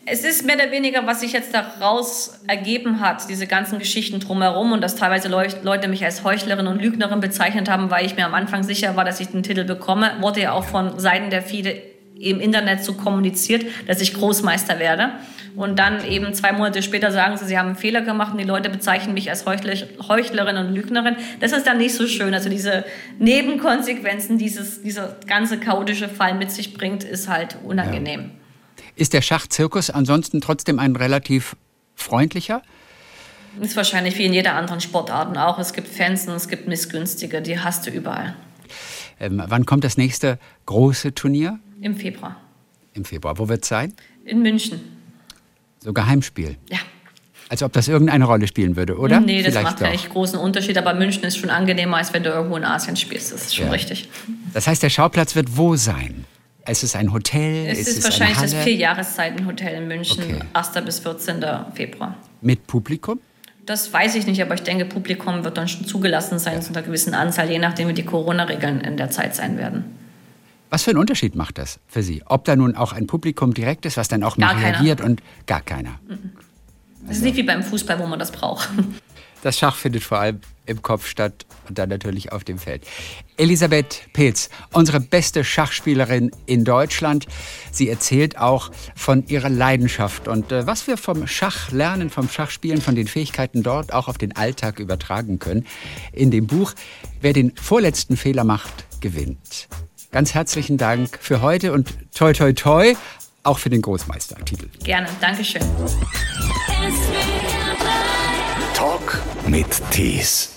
Es ist mehr oder weniger, was sich jetzt daraus ergeben hat, diese ganzen Geschichten drumherum und dass teilweise Leute mich als Heuchlerin und Lügnerin bezeichnet haben, weil ich mir am Anfang sicher war, dass ich den Titel bekomme, wurde ja auch von Seiten der FIDE im Internet so kommuniziert, dass ich Großmeister werde. Und dann eben zwei Monate später sagen sie, sie haben einen Fehler gemacht und die Leute bezeichnen mich als Heuchlerin und Lügnerin. Das ist dann nicht so schön. Also diese Nebenkonsequenzen, dieses, dieser ganze chaotische Fall mit sich bringt, ist halt unangenehm. Ja. Ist der Schachzirkus ansonsten trotzdem ein relativ freundlicher? Ist wahrscheinlich wie in jeder anderen Sportart auch. Es gibt Fans und es gibt Missgünstige, die hast du überall. Ähm, wann kommt das nächste große Turnier? Im Februar. Im Februar. Wo wird es sein? In München. So Geheimspiel? Ja. Als ob das irgendeine Rolle spielen würde, oder? Nee, das Vielleicht macht keinen großen Unterschied, aber München ist schon angenehmer, als wenn du irgendwo in Asien spielst. Das ist schon ja. richtig. Das heißt, der Schauplatz wird wo sein? Es ist ein Hotel? Es ist, ist wahrscheinlich das Vier-Jahreszeiten-Hotel in München, okay. 1. bis 14. Februar. Mit Publikum? Das weiß ich nicht, aber ich denke, Publikum wird dann schon zugelassen sein zu einer gewissen Anzahl, je nachdem, wie die Corona-Regeln in der Zeit sein werden. Was für einen Unterschied macht das für Sie? Ob da nun auch ein Publikum direkt ist, was dann auch gar reagiert und gar keiner? Das ist nicht wie beim Fußball, wo man das braucht. Das Schach findet vor allem im Kopf statt und dann natürlich auf dem Feld. Elisabeth Pilz, unsere beste Schachspielerin in Deutschland. Sie erzählt auch von ihrer Leidenschaft und äh, was wir vom Schach lernen, vom Schachspielen, von den Fähigkeiten dort auch auf den Alltag übertragen können. In dem Buch Wer den vorletzten Fehler macht, gewinnt. Ganz herzlichen Dank für heute und toi toi toi auch für den Großmeistertitel. Gerne, Dankeschön. Talk mit Tees.